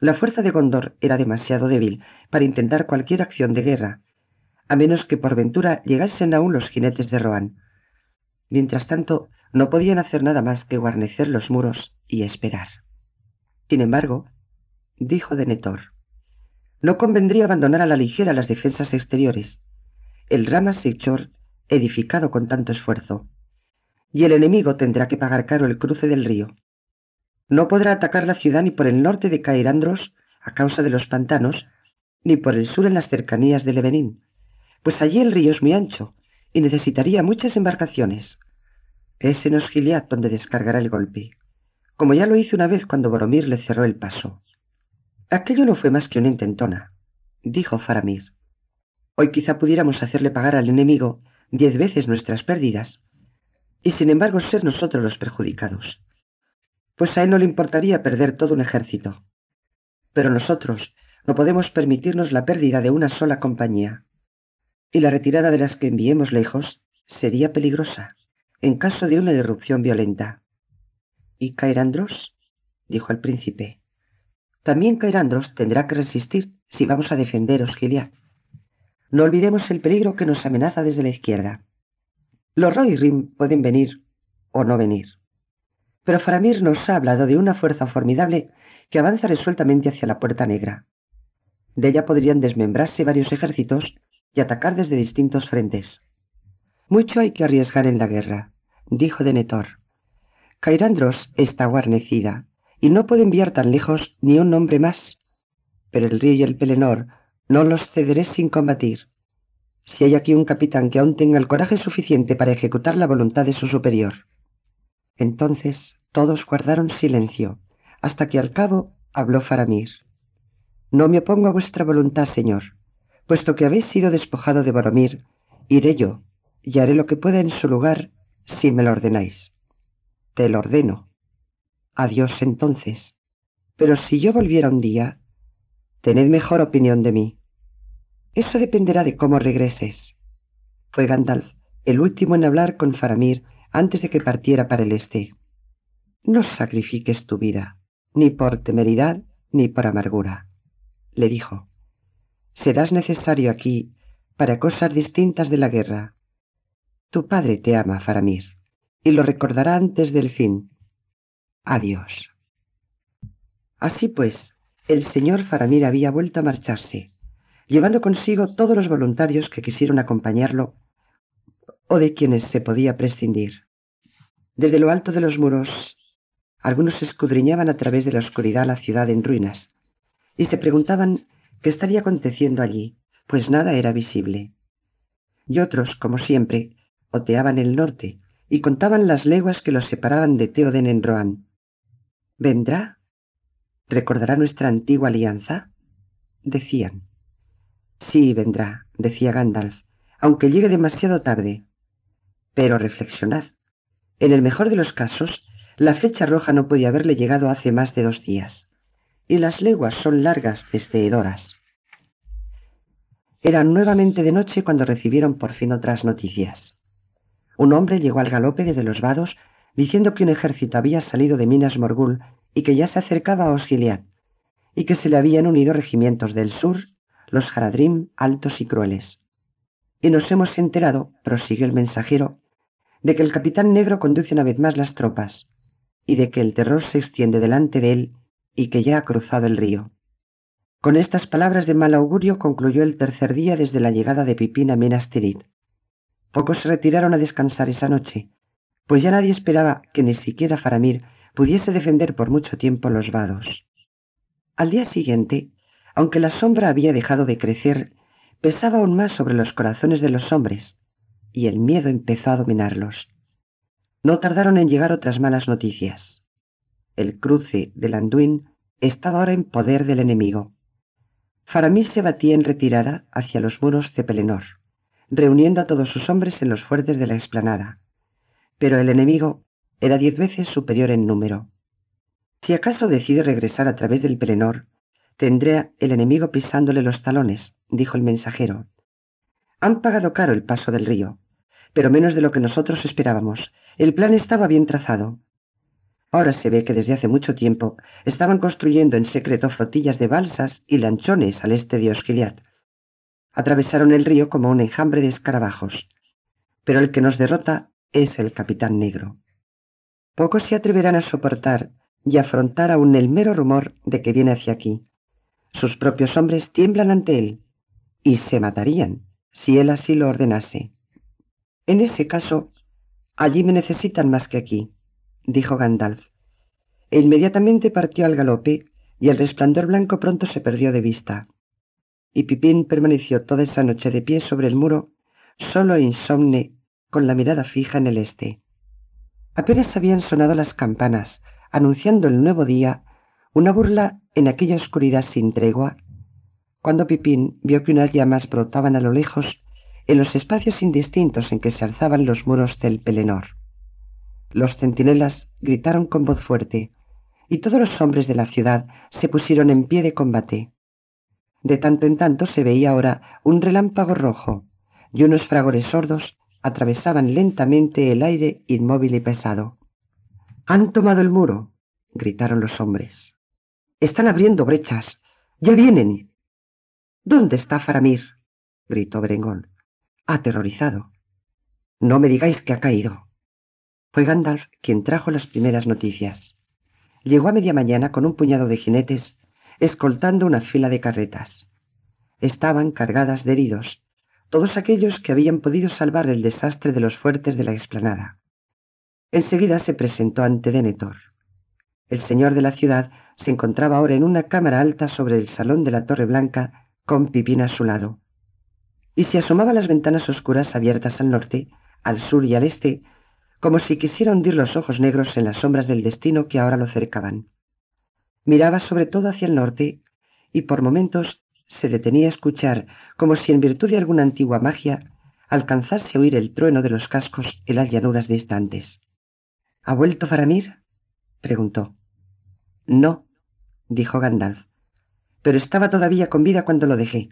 la fuerza de Gondor era demasiado débil para intentar cualquier acción de guerra, a menos que por ventura llegasen aún los jinetes de Rohan. Mientras tanto, no podían hacer nada más que guarnecer los muros y esperar. Sin embargo, dijo Denethor, no convendría abandonar a la ligera las defensas exteriores. El Rama Seichor, edificado con tanto esfuerzo, y el enemigo tendrá que pagar caro el cruce del río. No podrá atacar la ciudad ni por el norte de Cairandros, a causa de los pantanos, ni por el sur en las cercanías de Levenín, pues allí el río es muy ancho y necesitaría muchas embarcaciones. Es en Osgiliad donde descargará el golpe, como ya lo hizo una vez cuando Boromir le cerró el paso. Aquello no fue más que una intentona, dijo Faramir. Hoy quizá pudiéramos hacerle pagar al enemigo diez veces nuestras pérdidas, y sin embargo ser nosotros los perjudicados. Pues a él no le importaría perder todo un ejército. Pero nosotros no podemos permitirnos la pérdida de una sola compañía. Y la retirada de las que enviemos lejos sería peligrosa, en caso de una irrupción violenta. ¿Y Cairandros? dijo el príncipe. También Cairandros tendrá que resistir si vamos a defenderos, Gilead. No olvidemos el peligro que nos amenaza desde la izquierda. Los Rohirrim pueden venir o no venir. Pero Faramir nos ha hablado de una fuerza formidable que avanza resueltamente hacia la Puerta Negra. De ella podrían desmembrarse varios ejércitos y atacar desde distintos frentes. Mucho hay que arriesgar en la guerra, dijo Denethor. Cairandros está guarnecida y no puede enviar tan lejos ni un hombre más. Pero el río y el Pelenor no los cederé sin combatir si hay aquí un capitán que aún tenga el coraje suficiente para ejecutar la voluntad de su superior. Entonces todos guardaron silencio, hasta que al cabo habló Faramir. No me opongo a vuestra voluntad, señor, puesto que habéis sido despojado de Boromir, iré yo, y haré lo que pueda en su lugar, si me lo ordenáis. Te lo ordeno. Adiós entonces. Pero si yo volviera un día, tened mejor opinión de mí. Eso dependerá de cómo regreses. Fue Gandalf el último en hablar con Faramir antes de que partiera para el este. No sacrifiques tu vida, ni por temeridad ni por amargura, le dijo. Serás necesario aquí para cosas distintas de la guerra. Tu padre te ama, Faramir, y lo recordará antes del fin. Adiós. Así pues, el señor Faramir había vuelto a marcharse llevando consigo todos los voluntarios que quisieron acompañarlo o de quienes se podía prescindir. Desde lo alto de los muros, algunos escudriñaban a través de la oscuridad la ciudad en ruinas y se preguntaban qué estaría aconteciendo allí, pues nada era visible. Y otros, como siempre, oteaban el norte y contaban las leguas que los separaban de Teoden en Rohan. ¿Vendrá? ¿Recordará nuestra antigua alianza? decían. Sí, vendrá, decía Gandalf, aunque llegue demasiado tarde. Pero reflexionad. En el mejor de los casos, la flecha roja no podía haberle llegado hace más de dos días, y las leguas son largas desde horas. Era nuevamente de noche cuando recibieron por fin otras noticias. Un hombre llegó al galope desde los vados diciendo que un ejército había salido de Minas Morgul y que ya se acercaba a Osgiliath, y que se le habían unido regimientos del sur los Haradrim altos y crueles. Y nos hemos enterado, prosiguió el mensajero, de que el capitán negro conduce una vez más las tropas, y de que el terror se extiende delante de él y que ya ha cruzado el río. Con estas palabras de mal augurio concluyó el tercer día desde la llegada de Pipín a Minas Tirith. Pocos se retiraron a descansar esa noche, pues ya nadie esperaba que ni siquiera Faramir pudiese defender por mucho tiempo los vados. Al día siguiente, aunque la sombra había dejado de crecer, pesaba aún más sobre los corazones de los hombres, y el miedo empezó a dominarlos. No tardaron en llegar otras malas noticias. El cruce del Anduin estaba ahora en poder del enemigo. Faramir se batía en retirada hacia los muros de Pelenor, reuniendo a todos sus hombres en los fuertes de la explanada. Pero el enemigo era diez veces superior en número. Si acaso decide regresar a través del Pelenor, tendrá el enemigo pisándole los talones, dijo el mensajero. Han pagado caro el paso del río, pero menos de lo que nosotros esperábamos. El plan estaba bien trazado. Ahora se ve que desde hace mucho tiempo estaban construyendo en secreto flotillas de balsas y lanchones al este de Osgiliath. Atravesaron el río como un enjambre de escarabajos. Pero el que nos derrota es el capitán negro. Pocos se atreverán a soportar y afrontar aún el mero rumor de que viene hacia aquí. Sus propios hombres tiemblan ante él y se matarían si él así lo ordenase. En ese caso, allí me necesitan más que aquí, dijo Gandalf. E inmediatamente partió al galope y el resplandor blanco pronto se perdió de vista. Y Pipín permaneció toda esa noche de pie sobre el muro, solo e insomne, con la mirada fija en el este. Apenas habían sonado las campanas, anunciando el nuevo día, una burla en aquella oscuridad sin tregua, cuando Pipín vio que unas llamas brotaban a lo lejos en los espacios indistintos en que se alzaban los muros del Pelenor. Los centinelas gritaron con voz fuerte, y todos los hombres de la ciudad se pusieron en pie de combate. De tanto en tanto se veía ahora un relámpago rojo, y unos fragores sordos atravesaban lentamente el aire inmóvil y pesado. Han tomado el muro, gritaron los hombres. Están abriendo brechas. Ya vienen. ¿Dónde está Faramir? gritó Brengón, aterrorizado. No me digáis que ha caído. Fue Gandalf quien trajo las primeras noticias. Llegó a media mañana con un puñado de jinetes, escoltando una fila de carretas. Estaban cargadas de heridos, todos aquellos que habían podido salvar el desastre de los fuertes de la explanada. Enseguida se presentó ante Denethor. El señor de la ciudad se encontraba ahora en una cámara alta sobre el salón de la Torre Blanca, con Pipín a su lado. Y se asomaba a las ventanas oscuras abiertas al norte, al sur y al este, como si quisiera hundir los ojos negros en las sombras del destino que ahora lo cercaban. Miraba sobre todo hacia el norte, y por momentos se detenía a escuchar, como si en virtud de alguna antigua magia alcanzase a oír el trueno de los cascos en las llanuras distantes. ¿Ha vuelto Faramir? preguntó. No, dijo Gandalf, pero estaba todavía con vida cuando lo dejé.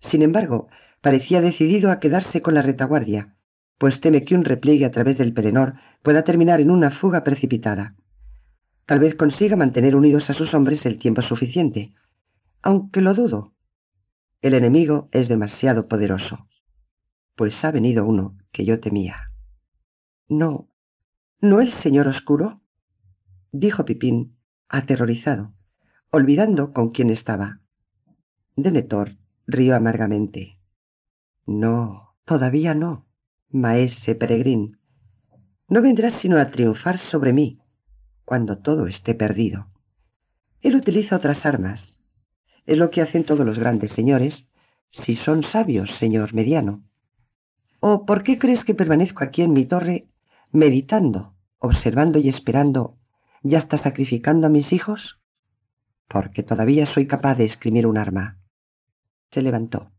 Sin embargo, parecía decidido a quedarse con la retaguardia, pues teme que un repliegue a través del Pelenor pueda terminar en una fuga precipitada. Tal vez consiga mantener unidos a sus hombres el tiempo suficiente, aunque lo dudo. El enemigo es demasiado poderoso, pues ha venido uno que yo temía. No, ¿no el señor oscuro? dijo Pipín, aterrorizado, olvidando con quién estaba. Denethor rió amargamente. No, todavía no, maese peregrín. No vendrás sino a triunfar sobre mí, cuando todo esté perdido. Él utiliza otras armas, es lo que hacen todos los grandes señores, si son sabios, señor mediano. ¿O por qué crees que permanezco aquí en mi torre, meditando, observando y esperando, y hasta sacrificando a mis hijos? Porque todavía soy capaz de escribir un arma. Se levantó,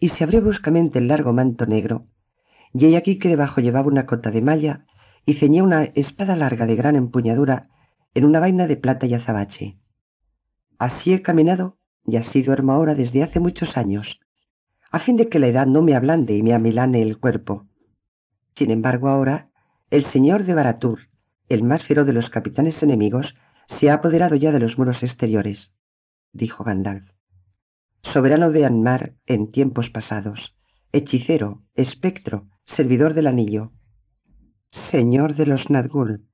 y se abrió bruscamente el largo manto negro, y he aquí que debajo llevaba una cota de malla y ceñía una espada larga de gran empuñadura en una vaina de plata y azabache. Así he caminado y así duermo ahora desde hace muchos años, a fin de que la edad no me ablande y me amilane el cuerpo. Sin embargo, ahora el señor de Baratur, el más feroz de los capitanes enemigos, se ha apoderado ya de los muros exteriores, dijo Gandalf. Soberano de Anmar en tiempos pasados, hechicero, espectro, servidor del anillo, señor de los Nazgûl,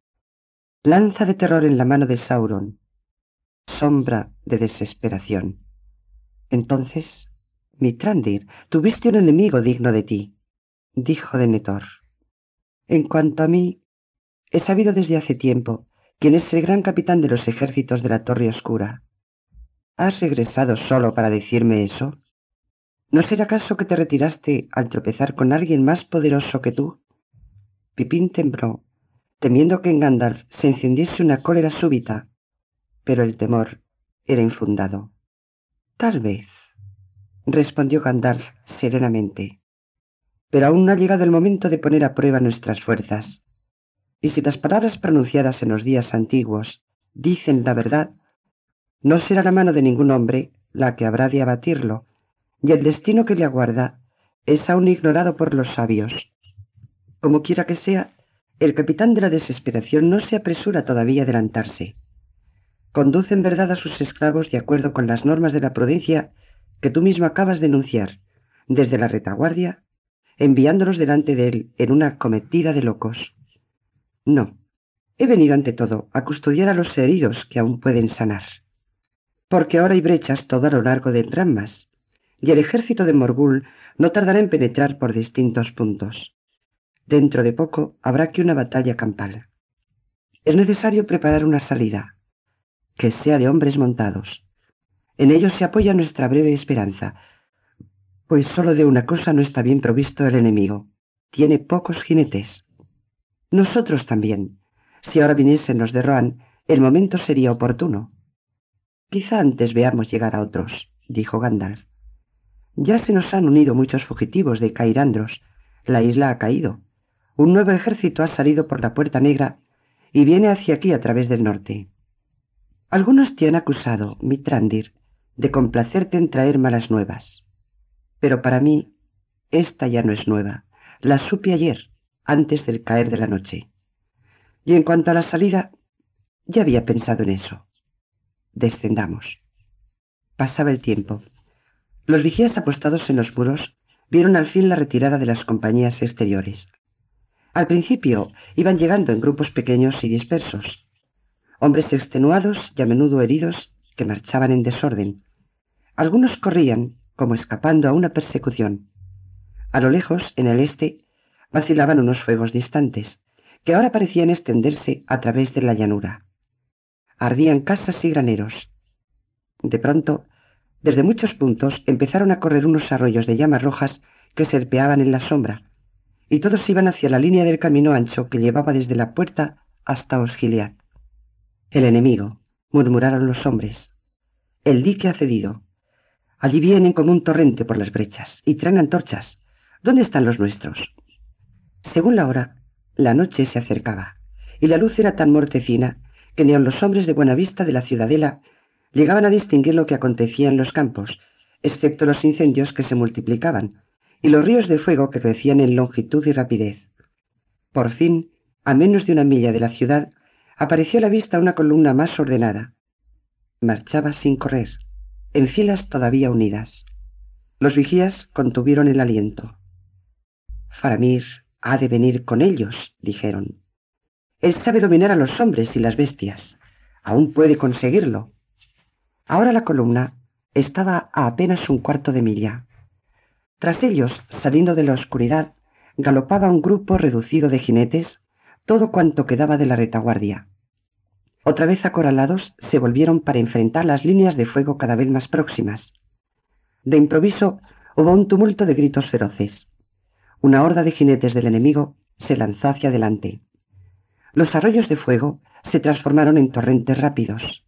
lanza de terror en la mano de Sauron, sombra de desesperación. Entonces, Mitrandir, tuviste un enemigo digno de ti, dijo Denethor. En cuanto a mí, he sabido desde hace tiempo quién es el gran capitán de los ejércitos de la Torre Oscura. ¿Has regresado solo para decirme eso? ¿No será acaso que te retiraste al tropezar con alguien más poderoso que tú? Pipín tembló, temiendo que en Gandalf se encendiese una cólera súbita, pero el temor era infundado. Tal vez, respondió Gandalf serenamente, pero aún no ha llegado el momento de poner a prueba nuestras fuerzas. Y si las palabras pronunciadas en los días antiguos dicen la verdad, no será la mano de ningún hombre la que habrá de abatirlo, y el destino que le aguarda es aún ignorado por los sabios. Como quiera que sea, el capitán de la desesperación no se apresura todavía a adelantarse. Conduce en verdad a sus esclavos de acuerdo con las normas de la prudencia que tú mismo acabas de enunciar, desde la retaguardia, enviándolos delante de él en una cometida de locos. No, he venido ante todo a custodiar a los heridos que aún pueden sanar. Porque ahora hay brechas todo a lo largo de ramas, y el ejército de Morgul no tardará en penetrar por distintos puntos. Dentro de poco habrá que una batalla campal. Es necesario preparar una salida, que sea de hombres montados. En ello se apoya nuestra breve esperanza, pues sólo de una cosa no está bien provisto el enemigo. Tiene pocos jinetes. Nosotros también. Si ahora viniesen los de Rohan, el momento sería oportuno. Quizá antes veamos llegar a otros, dijo Gandalf. Ya se nos han unido muchos fugitivos de Cairandros. La isla ha caído. Un nuevo ejército ha salido por la Puerta Negra y viene hacia aquí a través del norte. Algunos te han acusado, Mitrandir, de complacerte en traer malas nuevas. Pero para mí, esta ya no es nueva. La supe ayer, antes del caer de la noche. Y en cuanto a la salida, ya había pensado en eso. Descendamos. Pasaba el tiempo. Los vigías apostados en los muros vieron al fin la retirada de las compañías exteriores. Al principio iban llegando en grupos pequeños y dispersos. Hombres extenuados y a menudo heridos que marchaban en desorden. Algunos corrían como escapando a una persecución. A lo lejos, en el este, vacilaban unos fuegos distantes, que ahora parecían extenderse a través de la llanura. Ardían casas y graneros. De pronto desde muchos puntos empezaron a correr unos arroyos de llamas rojas que serpeaban en la sombra, y todos iban hacia la línea del camino ancho que llevaba desde la puerta hasta Osgiliath. El enemigo, murmuraron los hombres. El dique ha cedido. Allí vienen como un torrente por las brechas y traen antorchas. ¿Dónde están los nuestros? Según la hora, la noche se acercaba, y la luz era tan mortecina que ni aun los hombres de buena vista de la ciudadela llegaban a distinguir lo que acontecía en los campos, excepto los incendios que se multiplicaban, y los ríos de fuego que crecían en longitud y rapidez. Por fin, a menos de una milla de la ciudad, apareció a la vista una columna más ordenada. Marchaba sin correr, en filas todavía unidas. Los vigías contuvieron el aliento. Faramir ha de venir con ellos, dijeron. Él sabe dominar a los hombres y las bestias. Aún puede conseguirlo. Ahora la columna estaba a apenas un cuarto de milla. Tras ellos, saliendo de la oscuridad, galopaba un grupo reducido de jinetes, todo cuanto quedaba de la retaguardia. Otra vez acorralados, se volvieron para enfrentar las líneas de fuego cada vez más próximas. De improviso hubo un tumulto de gritos feroces. Una horda de jinetes del enemigo se lanzó hacia adelante. Los arroyos de fuego se transformaron en torrentes rápidos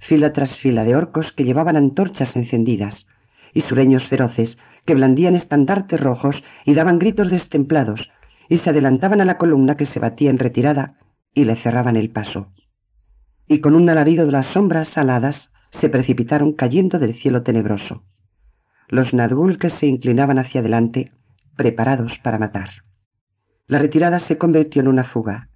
fila tras fila de orcos que llevaban antorchas encendidas, y sureños feroces que blandían estandartes rojos y daban gritos destemplados, y se adelantaban a la columna que se batía en retirada y le cerraban el paso. Y con un alarido de las sombras aladas se precipitaron cayendo del cielo tenebroso. Los Nadgul que se inclinaban hacia adelante, preparados para matar. La retirada se convirtió en una fuga.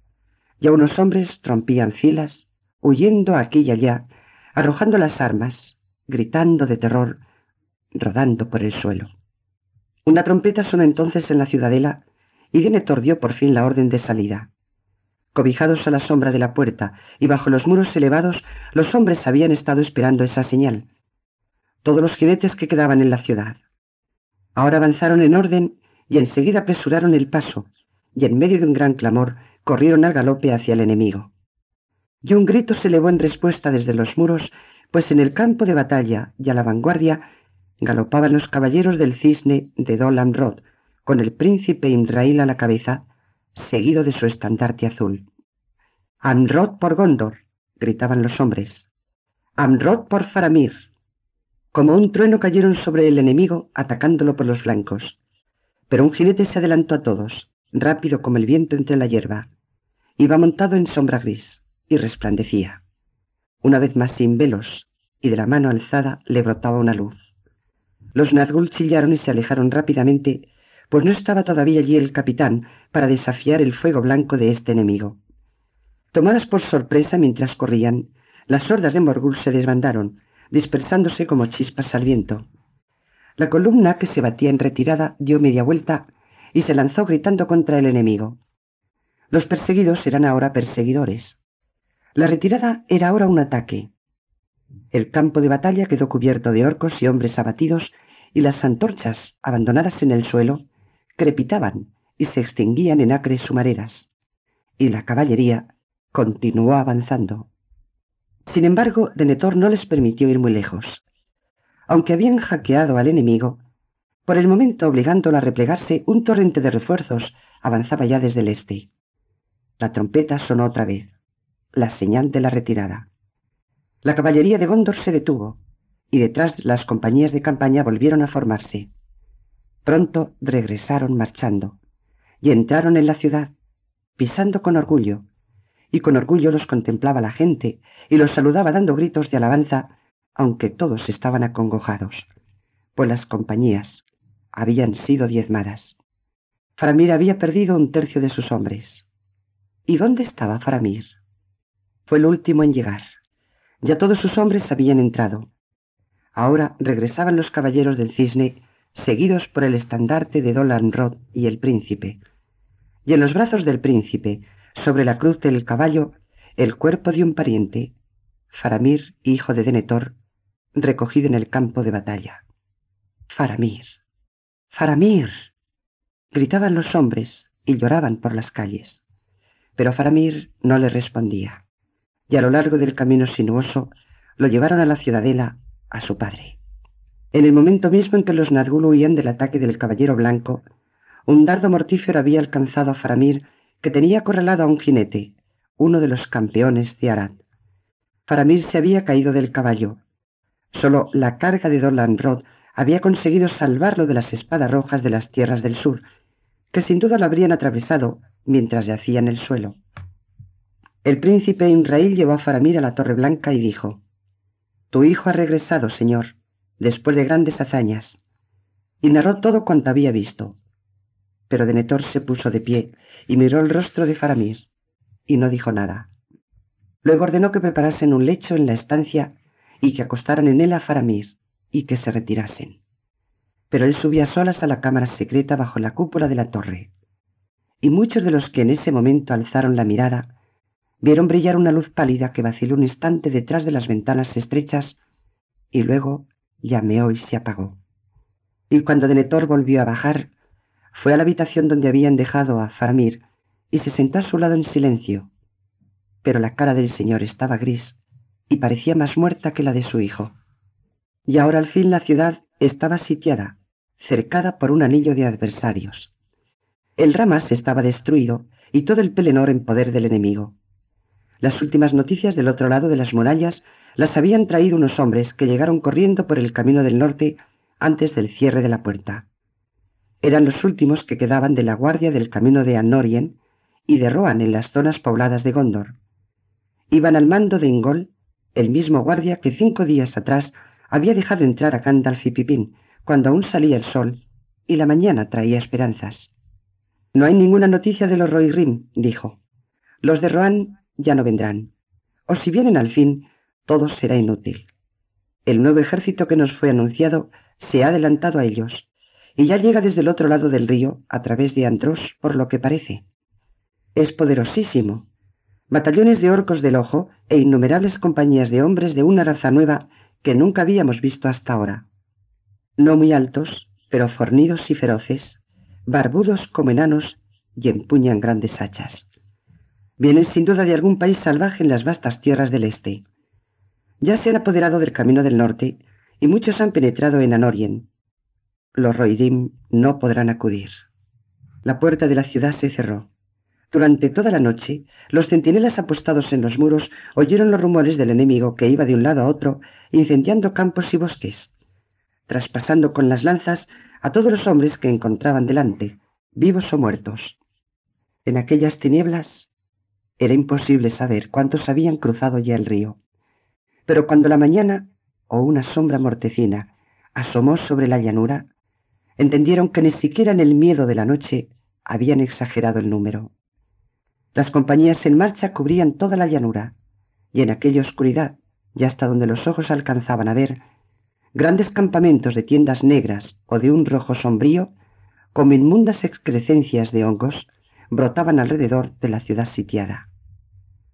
Ya unos hombres rompían filas, huyendo aquí y allá arrojando las armas, gritando de terror, rodando por el suelo. Una trompeta sonó entonces en la ciudadela y Denethor dio por fin la orden de salida. Cobijados a la sombra de la puerta y bajo los muros elevados, los hombres habían estado esperando esa señal. Todos los jinetes que quedaban en la ciudad. Ahora avanzaron en orden y enseguida apresuraron el paso, y en medio de un gran clamor corrieron al galope hacia el enemigo. Y un grito se elevó en respuesta desde los muros, pues en el campo de batalla y a la vanguardia galopaban los caballeros del cisne de Dolan Rod, con el príncipe Imrail a la cabeza, seguido de su estandarte azul. Amrod por Gondor, gritaban los hombres. Amrod por Faramir. Como un trueno cayeron sobre el enemigo, atacándolo por los flancos. Pero un jinete se adelantó a todos, rápido como el viento entre la hierba. Iba montado en sombra gris y resplandecía. Una vez más sin velos, y de la mano alzada le brotaba una luz. Los Nazgûl chillaron y se alejaron rápidamente, pues no estaba todavía allí el capitán para desafiar el fuego blanco de este enemigo. Tomadas por sorpresa mientras corrían, las hordas de Morgul se desbandaron, dispersándose como chispas al viento. La columna que se batía en retirada dio media vuelta y se lanzó gritando contra el enemigo. Los perseguidos eran ahora perseguidores. La retirada era ahora un ataque. El campo de batalla quedó cubierto de orcos y hombres abatidos, y las antorchas, abandonadas en el suelo, crepitaban y se extinguían en acres humaredas, y la caballería continuó avanzando. Sin embargo, Denethor no les permitió ir muy lejos. Aunque habían hackeado al enemigo, por el momento obligándolo a replegarse, un torrente de refuerzos avanzaba ya desde el este. La trompeta sonó otra vez, la señal de la retirada. La caballería de Gondor se detuvo, y detrás las compañías de campaña volvieron a formarse. Pronto regresaron marchando, y entraron en la ciudad, pisando con orgullo, y con orgullo los contemplaba la gente, y los saludaba dando gritos de alabanza, aunque todos estaban acongojados, pues las compañías habían sido diezmadas. Faramir había perdido un tercio de sus hombres. ¿Y dónde estaba Faramir? Fue el último en llegar. Ya todos sus hombres habían entrado. Ahora regresaban los caballeros del cisne, seguidos por el estandarte de Dolan Rod y el príncipe. Y en los brazos del príncipe, sobre la cruz del caballo, el cuerpo de un pariente, Faramir, hijo de Denethor, recogido en el campo de batalla. Faramir. Faramir. gritaban los hombres y lloraban por las calles. Pero Faramir no le respondía, y a lo largo del camino sinuoso lo llevaron a la ciudadela a su padre. En el momento mismo en que los Nazgûl huían del ataque del caballero blanco, un dardo mortífero había alcanzado a Faramir, que tenía acorralado a un jinete, uno de los campeones de Arad. Faramir se había caído del caballo. Solo la carga de Dolan había conseguido salvarlo de las espadas rojas de las tierras del sur, que sin duda lo habrían atravesado mientras yacía en el suelo. El príncipe Imrail llevó a Faramir a la Torre Blanca y dijo, Tu hijo ha regresado, señor, después de grandes hazañas, y narró todo cuanto había visto. Pero Denethor se puso de pie y miró el rostro de Faramir, y no dijo nada. Luego ordenó que preparasen un lecho en la estancia y que acostaran en él a Faramir, y que se retirasen. Pero él subía solas a la cámara secreta bajo la cúpula de la torre, y muchos de los que en ese momento alzaron la mirada vieron brillar una luz pálida que vaciló un instante detrás de las ventanas estrechas y luego llameó y se apagó. Y cuando Denethor volvió a bajar, fue a la habitación donde habían dejado a Faramir y se sentó a su lado en silencio. Pero la cara del señor estaba gris y parecía más muerta que la de su hijo. Y ahora al fin la ciudad estaba sitiada, cercada por un anillo de adversarios. El Ramas estaba destruido y todo el Pelenor en poder del enemigo. Las últimas noticias del otro lado de las murallas las habían traído unos hombres que llegaron corriendo por el camino del norte antes del cierre de la puerta. Eran los últimos que quedaban de la guardia del camino de Anorien y de Rohan en las zonas pobladas de Gondor. Iban al mando de Ingol, el mismo guardia que cinco días atrás había dejado entrar a Gandalf y Pipín cuando aún salía el sol y la mañana traía esperanzas. No hay ninguna noticia de los Rohirrim, dijo. Los de Rohan ya no vendrán. O si vienen al fin, todo será inútil. El nuevo ejército que nos fue anunciado se ha adelantado a ellos, y ya llega desde el otro lado del río, a través de Andros, por lo que parece. Es poderosísimo, batallones de orcos del ojo e innumerables compañías de hombres de una raza nueva que nunca habíamos visto hasta ahora. No muy altos, pero fornidos y feroces, barbudos como enanos y empuñan grandes hachas. Vienen sin duda de algún país salvaje en las vastas tierras del este. Ya se han apoderado del camino del norte y muchos han penetrado en Anorien. Los Roidim no podrán acudir. La puerta de la ciudad se cerró. Durante toda la noche, los centinelas apostados en los muros oyeron los rumores del enemigo que iba de un lado a otro, incendiando campos y bosques, traspasando con las lanzas a todos los hombres que encontraban delante, vivos o muertos. En aquellas tinieblas era imposible saber cuántos habían cruzado ya el río. Pero cuando la mañana, o una sombra mortecina, asomó sobre la llanura, entendieron que ni siquiera en el miedo de la noche habían exagerado el número. Las compañías en marcha cubrían toda la llanura, y en aquella oscuridad, y hasta donde los ojos alcanzaban a ver, grandes campamentos de tiendas negras o de un rojo sombrío, como inmundas excrescencias de hongos, brotaban alrededor de la ciudad sitiada.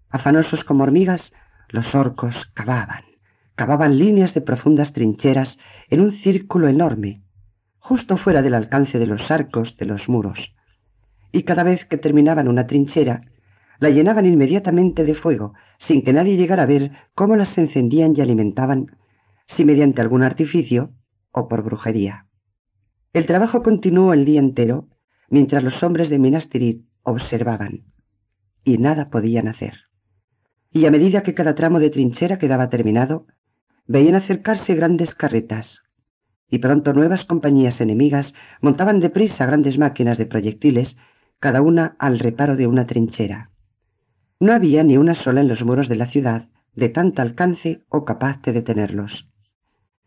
Afanosos como hormigas, los orcos cavaban, cavaban líneas de profundas trincheras en un círculo enorme, justo fuera del alcance de los arcos de los muros, y cada vez que terminaban una trinchera, la llenaban inmediatamente de fuego, sin que nadie llegara a ver cómo las encendían y alimentaban, si mediante algún artificio o por brujería. El trabajo continuó el día entero, mientras los hombres de Minas observaban, y nada podían hacer. Y a medida que cada tramo de trinchera quedaba terminado, veían acercarse grandes carretas, y pronto nuevas compañías enemigas montaban deprisa grandes máquinas de proyectiles, cada una al reparo de una trinchera. No había ni una sola en los muros de la ciudad de tanto alcance o capaz de detenerlos.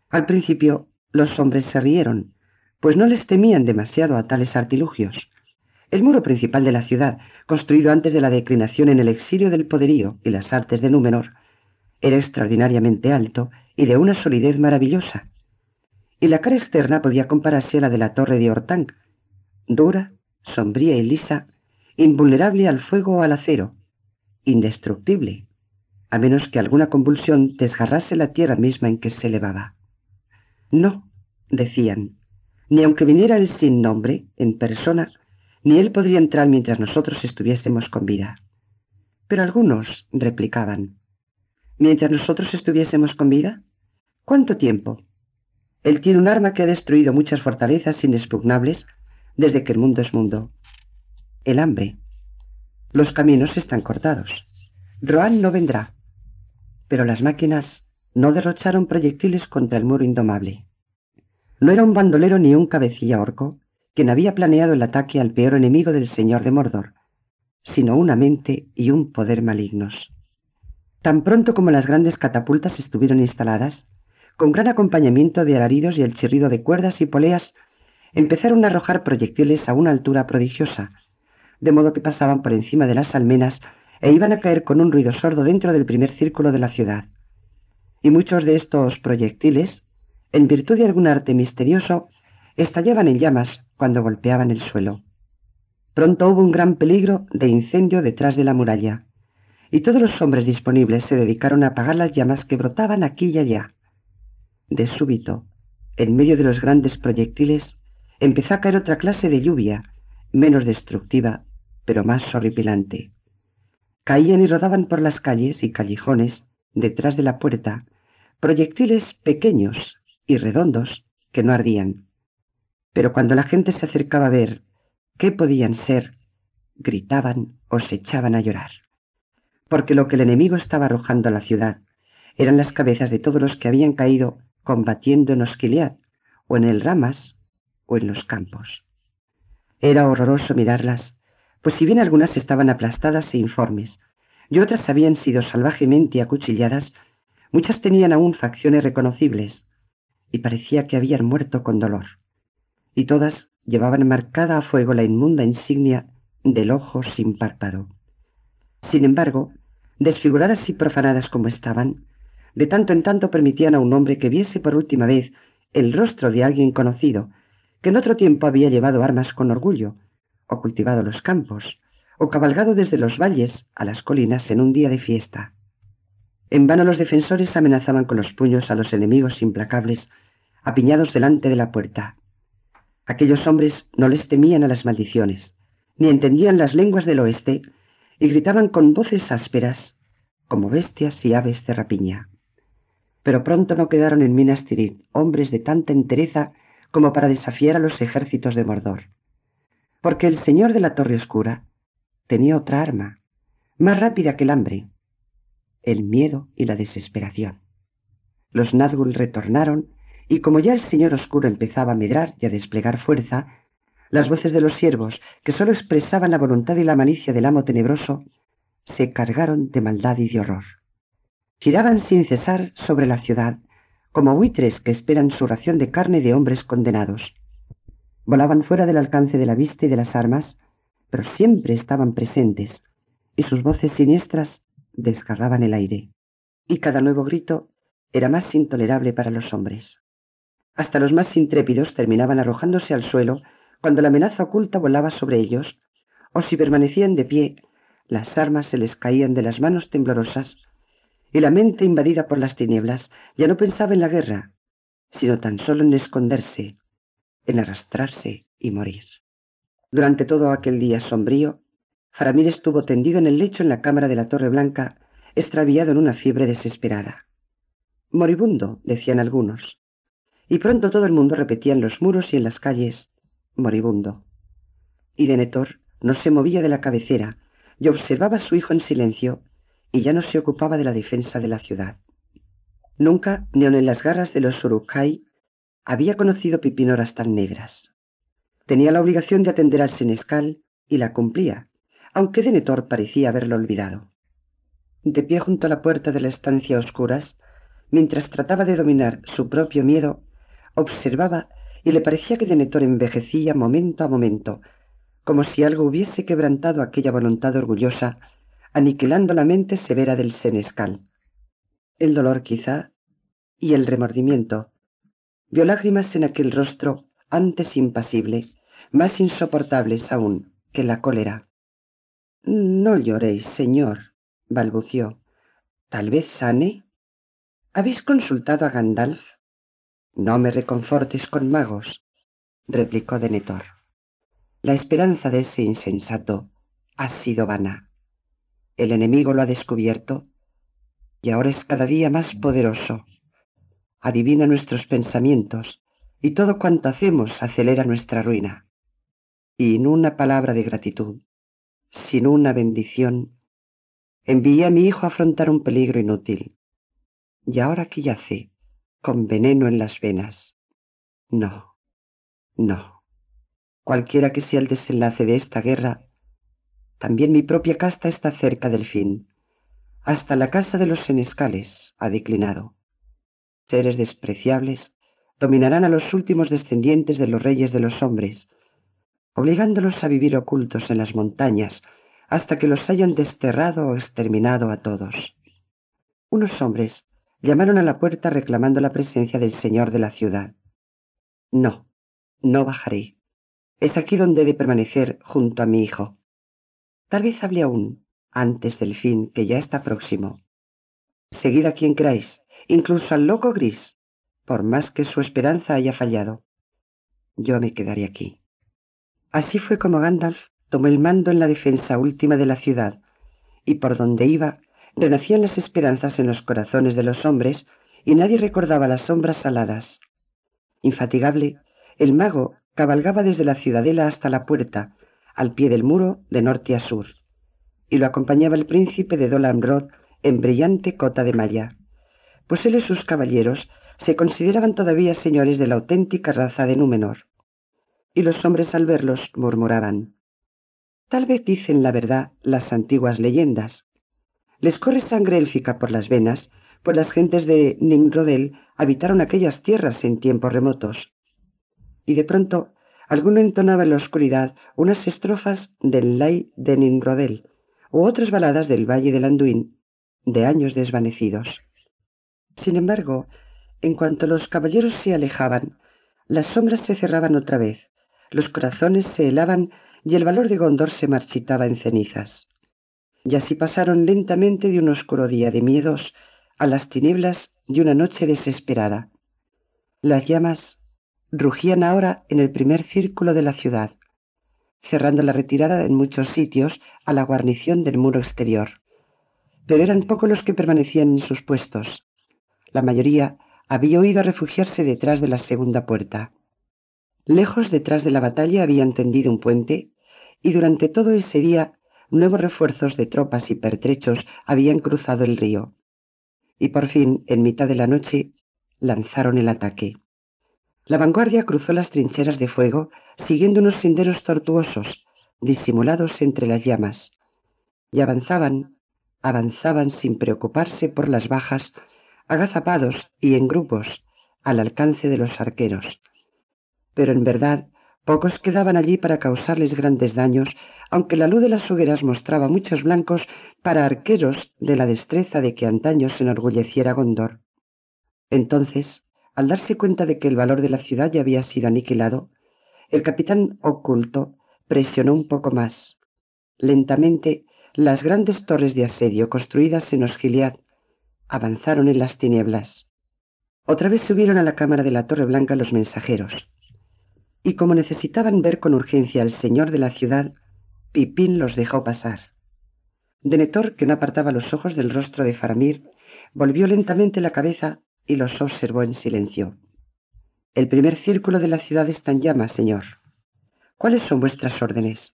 Al principio los hombres se rieron, pues no les temían demasiado a tales artilugios. El muro principal de la ciudad, construido antes de la declinación en el exilio del poderío y las artes de Númenor, era extraordinariamente alto y de una solidez maravillosa, y la cara externa podía compararse a la de la torre de Ortán, dura, sombría y lisa, invulnerable al fuego o al acero, indestructible, a menos que alguna convulsión desgarrase la tierra misma en que se elevaba. No, decían, ni aunque viniera el sin nombre, en persona, ni él podría entrar mientras nosotros estuviésemos con vida. Pero algunos replicaban, ¿mientras nosotros estuviésemos con vida? ¿Cuánto tiempo? Él tiene un arma que ha destruido muchas fortalezas inexpugnables desde que el mundo es mundo. El hambre. Los caminos están cortados. Roan no vendrá. Pero las máquinas no derrocharon proyectiles contra el muro indomable. No era un bandolero ni un cabecilla orco, quien había planeado el ataque al peor enemigo del señor de Mordor, sino una mente y un poder malignos. Tan pronto como las grandes catapultas estuvieron instaladas, con gran acompañamiento de alaridos y el chirrido de cuerdas y poleas, empezaron a arrojar proyectiles a una altura prodigiosa, de modo que pasaban por encima de las almenas e iban a caer con un ruido sordo dentro del primer círculo de la ciudad. Y muchos de estos proyectiles, en virtud de algún arte misterioso, estallaban en llamas cuando golpeaban el suelo. Pronto hubo un gran peligro de incendio detrás de la muralla, y todos los hombres disponibles se dedicaron a apagar las llamas que brotaban aquí y allá. De súbito, en medio de los grandes proyectiles, empezó a caer otra clase de lluvia, menos destructiva, pero más horripilante. Caían y rodaban por las calles y callejones, detrás de la puerta, proyectiles pequeños y redondos que no ardían pero cuando la gente se acercaba a ver qué podían ser, gritaban o se echaban a llorar, porque lo que el enemigo estaba arrojando a la ciudad eran las cabezas de todos los que habían caído combatiendo en Osquiliad, o en el Ramas, o en los campos. Era horroroso mirarlas, pues si bien algunas estaban aplastadas e informes, y otras habían sido salvajemente acuchilladas, muchas tenían aún facciones reconocibles, y parecía que habían muerto con dolor y todas llevaban marcada a fuego la inmunda insignia del ojo sin párpado. Sin embargo, desfiguradas y profanadas como estaban, de tanto en tanto permitían a un hombre que viese por última vez el rostro de alguien conocido, que en otro tiempo había llevado armas con orgullo, o cultivado los campos, o cabalgado desde los valles a las colinas en un día de fiesta. En vano los defensores amenazaban con los puños a los enemigos implacables, apiñados delante de la puerta. Aquellos hombres no les temían a las maldiciones, ni entendían las lenguas del oeste, y gritaban con voces ásperas, como bestias y aves de rapiña. Pero pronto no quedaron en Minas Tirith hombres de tanta entereza como para desafiar a los ejércitos de Mordor. Porque el señor de la Torre Oscura tenía otra arma, más rápida que el hambre, el miedo y la desesperación. Los Nazgûl retornaron, y como ya el señor oscuro empezaba a medrar y a desplegar fuerza, las voces de los siervos, que sólo expresaban la voluntad y la malicia del amo tenebroso, se cargaron de maldad y de horror. Giraban sin cesar sobre la ciudad, como buitres que esperan su ración de carne de hombres condenados. Volaban fuera del alcance de la vista y de las armas, pero siempre estaban presentes, y sus voces siniestras desgarraban el aire, y cada nuevo grito era más intolerable para los hombres. Hasta los más intrépidos terminaban arrojándose al suelo cuando la amenaza oculta volaba sobre ellos, o si permanecían de pie, las armas se les caían de las manos temblorosas, y la mente invadida por las tinieblas ya no pensaba en la guerra, sino tan solo en esconderse, en arrastrarse y morir. Durante todo aquel día sombrío, Faramir estuvo tendido en el lecho en la cámara de la Torre Blanca, extraviado en una fiebre desesperada. Moribundo, decían algunos. Y pronto todo el mundo repetía en los muros y en las calles, moribundo. Y Denethor no se movía de la cabecera y observaba a su hijo en silencio y ya no se ocupaba de la defensa de la ciudad. Nunca, ni aun en las garras de los Urukai, había conocido pipinoras tan negras. Tenía la obligación de atender al senescal y la cumplía, aunque Denethor parecía haberlo olvidado. De pie junto a la puerta de la estancia a oscuras, mientras trataba de dominar su propio miedo, observaba y le parecía que Denethor envejecía momento a momento, como si algo hubiese quebrantado aquella voluntad orgullosa, aniquilando la mente severa del senescal. El dolor quizá y el remordimiento. Vio lágrimas en aquel rostro antes impasible, más insoportables aún que la cólera. No lloréis, señor, balbució. ¿Tal vez sane? ¿Habéis consultado a Gandalf? No me reconfortes con magos, replicó Denethor. La esperanza de ese insensato ha sido vana. El enemigo lo ha descubierto y ahora es cada día más poderoso. Adivina nuestros pensamientos y todo cuanto hacemos acelera nuestra ruina. Y en una palabra de gratitud, sin una bendición, envié a mi hijo a afrontar un peligro inútil. Y ahora que yace, con veneno en las venas. No, no. Cualquiera que sea el desenlace de esta guerra, también mi propia casta está cerca del fin. Hasta la casa de los senescales ha declinado. Seres despreciables dominarán a los últimos descendientes de los reyes de los hombres, obligándolos a vivir ocultos en las montañas hasta que los hayan desterrado o exterminado a todos. Unos hombres llamaron a la puerta reclamando la presencia del señor de la ciudad. No, no bajaré. Es aquí donde he de permanecer junto a mi hijo. Tal vez hable aún, antes del fin que ya está próximo. Seguid a quien queráis, incluso al loco gris, por más que su esperanza haya fallado. Yo me quedaré aquí. Así fue como Gandalf tomó el mando en la defensa última de la ciudad, y por donde iba renacían las esperanzas en los corazones de los hombres, y nadie recordaba las sombras aladas. Infatigable, el mago cabalgaba desde la ciudadela hasta la puerta, al pie del muro, de norte a sur, y lo acompañaba el príncipe de Dol Amroth en brillante cota de malla, pues él y sus caballeros se consideraban todavía señores de la auténtica raza de Númenor y los hombres al verlos murmuraban. Tal vez dicen la verdad las antiguas leyendas. Les corre sangre élfica por las venas, pues las gentes de Nimrodel habitaron aquellas tierras en tiempos remotos. Y de pronto alguno entonaba en la oscuridad unas estrofas del Lay de Nimrodel, u otras baladas del Valle del Anduin, de años desvanecidos. Sin embargo, en cuanto los caballeros se alejaban, las sombras se cerraban otra vez, los corazones se helaban y el valor de Gondor se marchitaba en cenizas. Y así pasaron lentamente de un oscuro día de miedos a las tinieblas de una noche desesperada. Las llamas rugían ahora en el primer círculo de la ciudad, cerrando la retirada en muchos sitios a la guarnición del muro exterior. Pero eran pocos los que permanecían en sus puestos. La mayoría había huido a refugiarse detrás de la segunda puerta. Lejos detrás de la batalla habían tendido un puente, y durante todo ese día nuevos refuerzos de tropas y pertrechos habían cruzado el río. Y por fin, en mitad de la noche, lanzaron el ataque. La vanguardia cruzó las trincheras de fuego, siguiendo unos senderos tortuosos, disimulados entre las llamas, y avanzaban, avanzaban sin preocuparse por las bajas, agazapados y en grupos, al alcance de los arqueros. Pero en verdad, pocos quedaban allí para causarles grandes daños, aunque la luz de las hogueras mostraba muchos blancos para arqueros de la destreza de que antaño se enorgulleciera Gondor. Entonces al darse cuenta de que el valor de la ciudad ya había sido aniquilado, el capitán oculto presionó un poco más. Lentamente, las grandes torres de asedio construidas en Osgiliad avanzaron en las tinieblas. Otra vez subieron a la cámara de la Torre Blanca los mensajeros. Y como necesitaban ver con urgencia al señor de la ciudad, Pipín los dejó pasar. Denethor, que no apartaba los ojos del rostro de Faramir, volvió lentamente la cabeza y los observó en silencio. El primer círculo de la ciudad está en llamas, señor. ¿Cuáles son vuestras órdenes?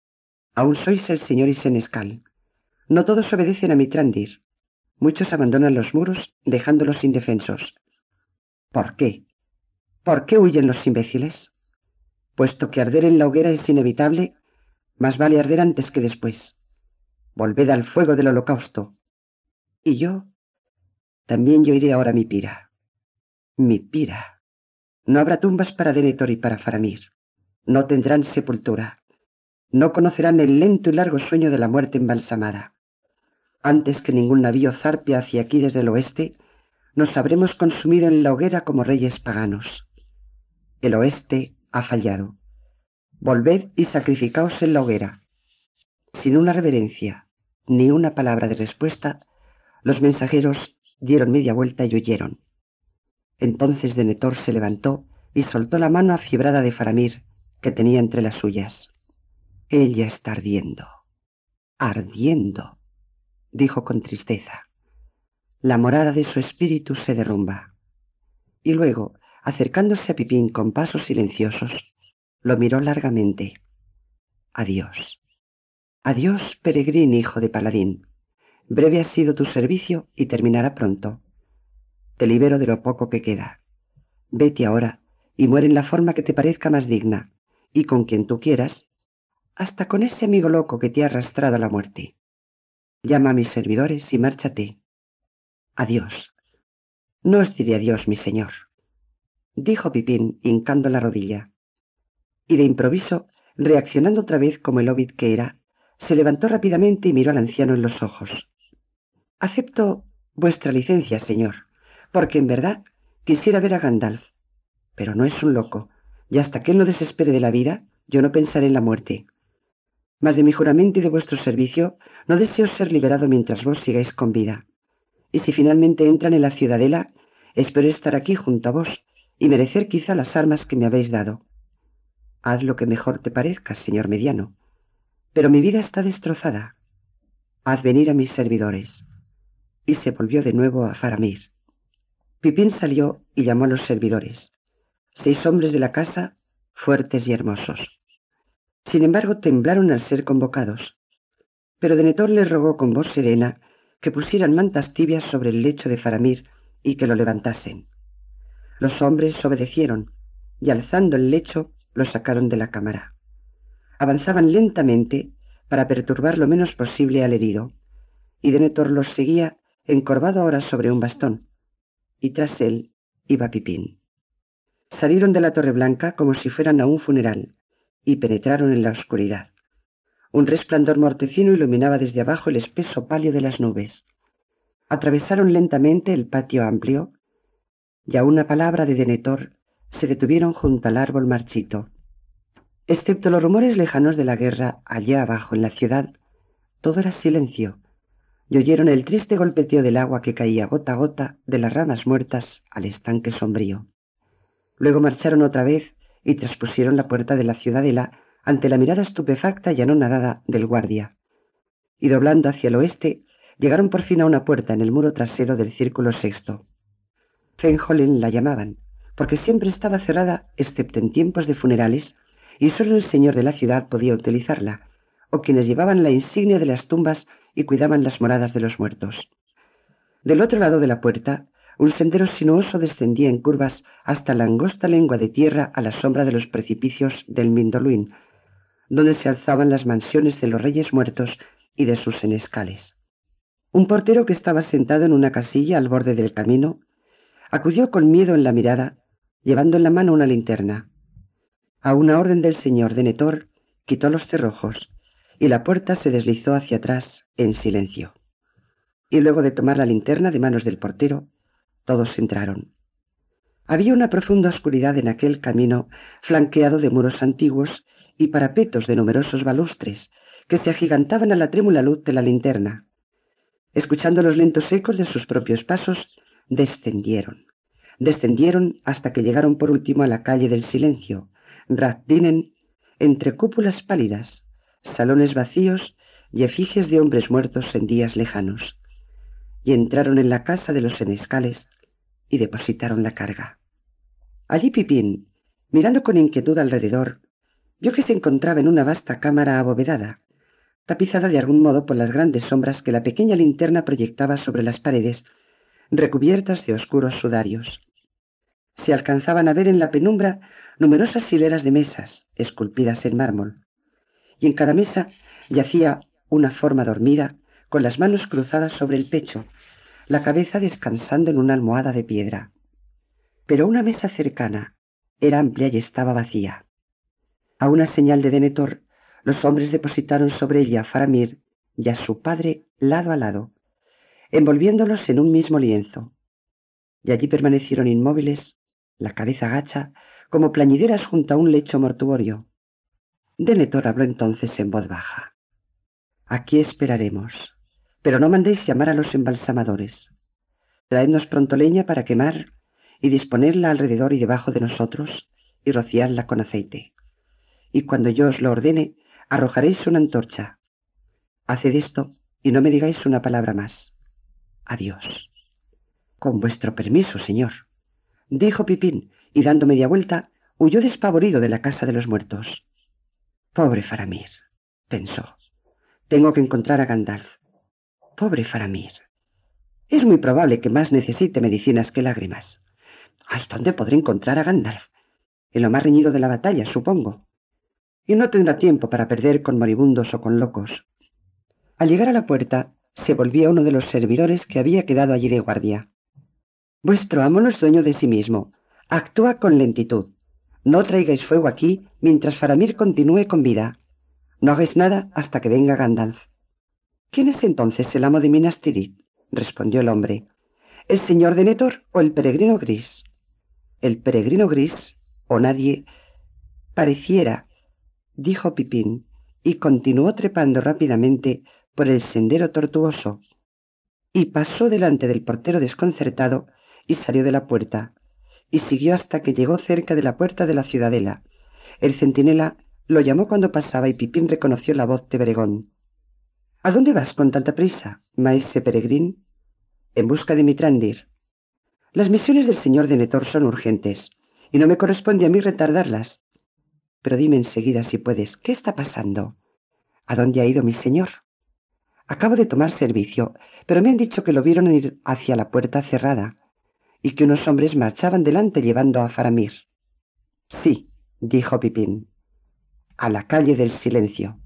Aún sois el señor Isenescal. No todos obedecen a Mitrandir. Muchos abandonan los muros, dejándolos indefensos. ¿Por qué? ¿Por qué huyen los imbéciles? Puesto que arder en la hoguera es inevitable, más vale arder antes que después. Volved al fuego del holocausto. Y yo, también yo iré ahora a mi pira mi pira. No habrá tumbas para Denethor y para Faramir. No tendrán sepultura. No conocerán el lento y largo sueño de la muerte embalsamada. Antes que ningún navío zarpe hacia aquí desde el oeste, nos habremos consumido en la hoguera como reyes paganos. El oeste ha fallado. Volved y sacrificaos en la hoguera. Sin una reverencia, ni una palabra de respuesta, los mensajeros dieron media vuelta y huyeron. Entonces Denethor se levantó y soltó la mano afibrada de Faramir, que tenía entre las suyas. Ella está ardiendo, ardiendo, dijo con tristeza. La morada de su espíritu se derrumba. Y luego, acercándose a Pipín con pasos silenciosos, lo miró largamente. Adiós. Adiós, peregrín hijo de paladín. Breve ha sido tu servicio y terminará pronto. Te libero de lo poco que queda. Vete ahora y muere en la forma que te parezca más digna, y con quien tú quieras, hasta con ese amigo loco que te ha arrastrado a la muerte. Llama a mis servidores y márchate. Adiós. No os diré adiós, mi señor, dijo Pipín, hincando la rodilla. Y de improviso, reaccionando otra vez como el hobbit que era, se levantó rápidamente y miró al anciano en los ojos. Acepto vuestra licencia, señor, porque en verdad quisiera ver a Gandalf. Pero no es un loco, y hasta que él no desespere de la vida, yo no pensaré en la muerte. Mas de mi juramento y de vuestro servicio, no deseo ser liberado mientras vos sigáis con vida. Y si finalmente entran en la ciudadela, espero estar aquí junto a vos y merecer quizá las armas que me habéis dado. Haz lo que mejor te parezca, señor mediano. Pero mi vida está destrozada. Haz venir a mis servidores. Y se volvió de nuevo a Faramir. Pipín salió y llamó a los servidores. Seis hombres de la casa, fuertes y hermosos. Sin embargo, temblaron al ser convocados. Pero Denethor les rogó con voz serena que pusieran mantas tibias sobre el lecho de Faramir y que lo levantasen. Los hombres obedecieron, y alzando el lecho, lo sacaron de la cámara. Avanzaban lentamente para perturbar lo menos posible al herido, y Denethor los seguía encorvado ahora sobre un bastón, y tras él iba Pipín. Salieron de la Torre Blanca como si fueran a un funeral y penetraron en la oscuridad. Un resplandor mortecino iluminaba desde abajo el espeso palio de las nubes. Atravesaron lentamente el patio amplio y a una palabra de Denethor se detuvieron junto al árbol marchito. Excepto los rumores lejanos de la guerra allá abajo en la ciudad, todo era silencio, y oyeron el triste golpeteo del agua que caía gota a gota de las ramas muertas al estanque sombrío. Luego marcharon otra vez y traspusieron la puerta de la ciudadela ante la mirada estupefacta y anonadada del guardia. Y doblando hacia el oeste, llegaron por fin a una puerta en el muro trasero del círculo sexto. Fenjolin la llamaban, porque siempre estaba cerrada excepto en tiempos de funerales, y sólo el señor de la ciudad podía utilizarla, o quienes llevaban la insignia de las tumbas y cuidaban las moradas de los muertos. Del otro lado de la puerta, un sendero sinuoso descendía en curvas hasta la angosta lengua de tierra a la sombra de los precipicios del Mindoluín, donde se alzaban las mansiones de los reyes muertos y de sus senescales. Un portero que estaba sentado en una casilla al borde del camino acudió con miedo en la mirada, llevando en la mano una linterna. A una orden del señor de Netor, quitó los cerrojos y la puerta se deslizó hacia atrás en silencio. Y luego de tomar la linterna de manos del portero, todos entraron. Había una profunda oscuridad en aquel camino flanqueado de muros antiguos y parapetos de numerosos balustres que se agigantaban a la trémula luz de la linterna. Escuchando los lentos ecos de sus propios pasos, descendieron. Descendieron hasta que llegaron por último a la calle del silencio, Razdinen, entre cúpulas pálidas, salones vacíos y efigies de hombres muertos en días lejanos, y entraron en la casa de los senescales y depositaron la carga. Allí Pipín, mirando con inquietud alrededor, vio que se encontraba en una vasta cámara abovedada, tapizada de algún modo por las grandes sombras que la pequeña linterna proyectaba sobre las paredes, recubiertas de oscuros sudarios. Se alcanzaban a ver en la penumbra numerosas hileras de mesas, esculpidas en mármol, y en cada mesa yacía una forma dormida, con las manos cruzadas sobre el pecho, la cabeza descansando en una almohada de piedra. Pero una mesa cercana era amplia y estaba vacía. A una señal de Denetor, los hombres depositaron sobre ella a Faramir y a su padre lado a lado, envolviéndolos en un mismo lienzo. Y allí permanecieron inmóviles, la cabeza gacha, como plañideras junto a un lecho mortuorio, Denetor habló entonces en voz baja. Aquí esperaremos, pero no mandéis llamar a los embalsamadores. Traednos pronto leña para quemar y disponerla alrededor y debajo de nosotros y rociadla con aceite. Y cuando yo os lo ordene, arrojaréis una antorcha. Haced esto y no me digáis una palabra más. Adiós. Con vuestro permiso, señor, dijo Pipín, y dando media vuelta, huyó despavorido de la casa de los muertos. Pobre Faramir, pensó. Tengo que encontrar a Gandalf. Pobre Faramir. Es muy probable que más necesite medicinas que lágrimas. Ay, ¿dónde podré encontrar a Gandalf? En lo más reñido de la batalla, supongo. Y no tendrá tiempo para perder con moribundos o con locos. Al llegar a la puerta, se volvía uno de los servidores que había quedado allí de guardia. Vuestro amo no es dueño de sí mismo. Actúa con lentitud. No traigáis fuego aquí mientras Faramir continúe con vida. No hagáis nada hasta que venga Gandalf. ¿Quién es entonces el amo de Minas Tirith? respondió el hombre. ¿El señor de Netor o el peregrino gris? El peregrino gris, o nadie, pareciera, dijo Pipín, y continuó trepando rápidamente por el sendero tortuoso, y pasó delante del portero desconcertado y salió de la puerta, y siguió hasta que llegó cerca de la puerta de la ciudadela. El centinela lo llamó cuando pasaba y Pipín reconoció la voz de Beregón. ¿A dónde vas con tanta prisa, maese peregrín? En busca de Mitrandir. Las misiones del señor de Netor son urgentes, y no me corresponde a mí retardarlas. Pero dime enseguida si puedes, ¿qué está pasando? ¿A dónde ha ido mi señor? Acabo de tomar servicio, pero me han dicho que lo vieron ir hacia la puerta cerrada y que unos hombres marchaban delante llevando a Faramir. Sí, dijo Pipín, a la calle del silencio.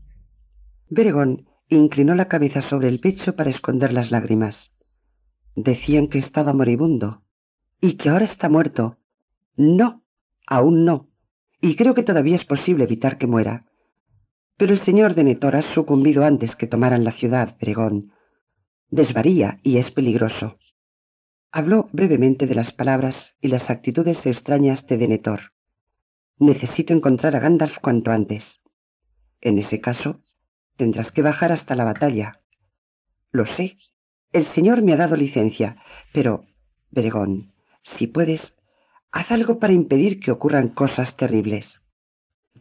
Beregón inclinó la cabeza sobre el pecho para esconder las lágrimas. Decían que estaba moribundo y que ahora está muerto. No, aún no, y creo que todavía es posible evitar que muera. Pero el señor de Netor ha sucumbido antes que tomaran la ciudad, Beregón. Desvaría y es peligroso. Habló brevemente de las palabras y las actitudes extrañas de Denetor. Necesito encontrar a Gandalf cuanto antes. En ese caso, tendrás que bajar hasta la batalla. Lo sé. El señor me ha dado licencia, pero, Bregón, si puedes, haz algo para impedir que ocurran cosas terribles.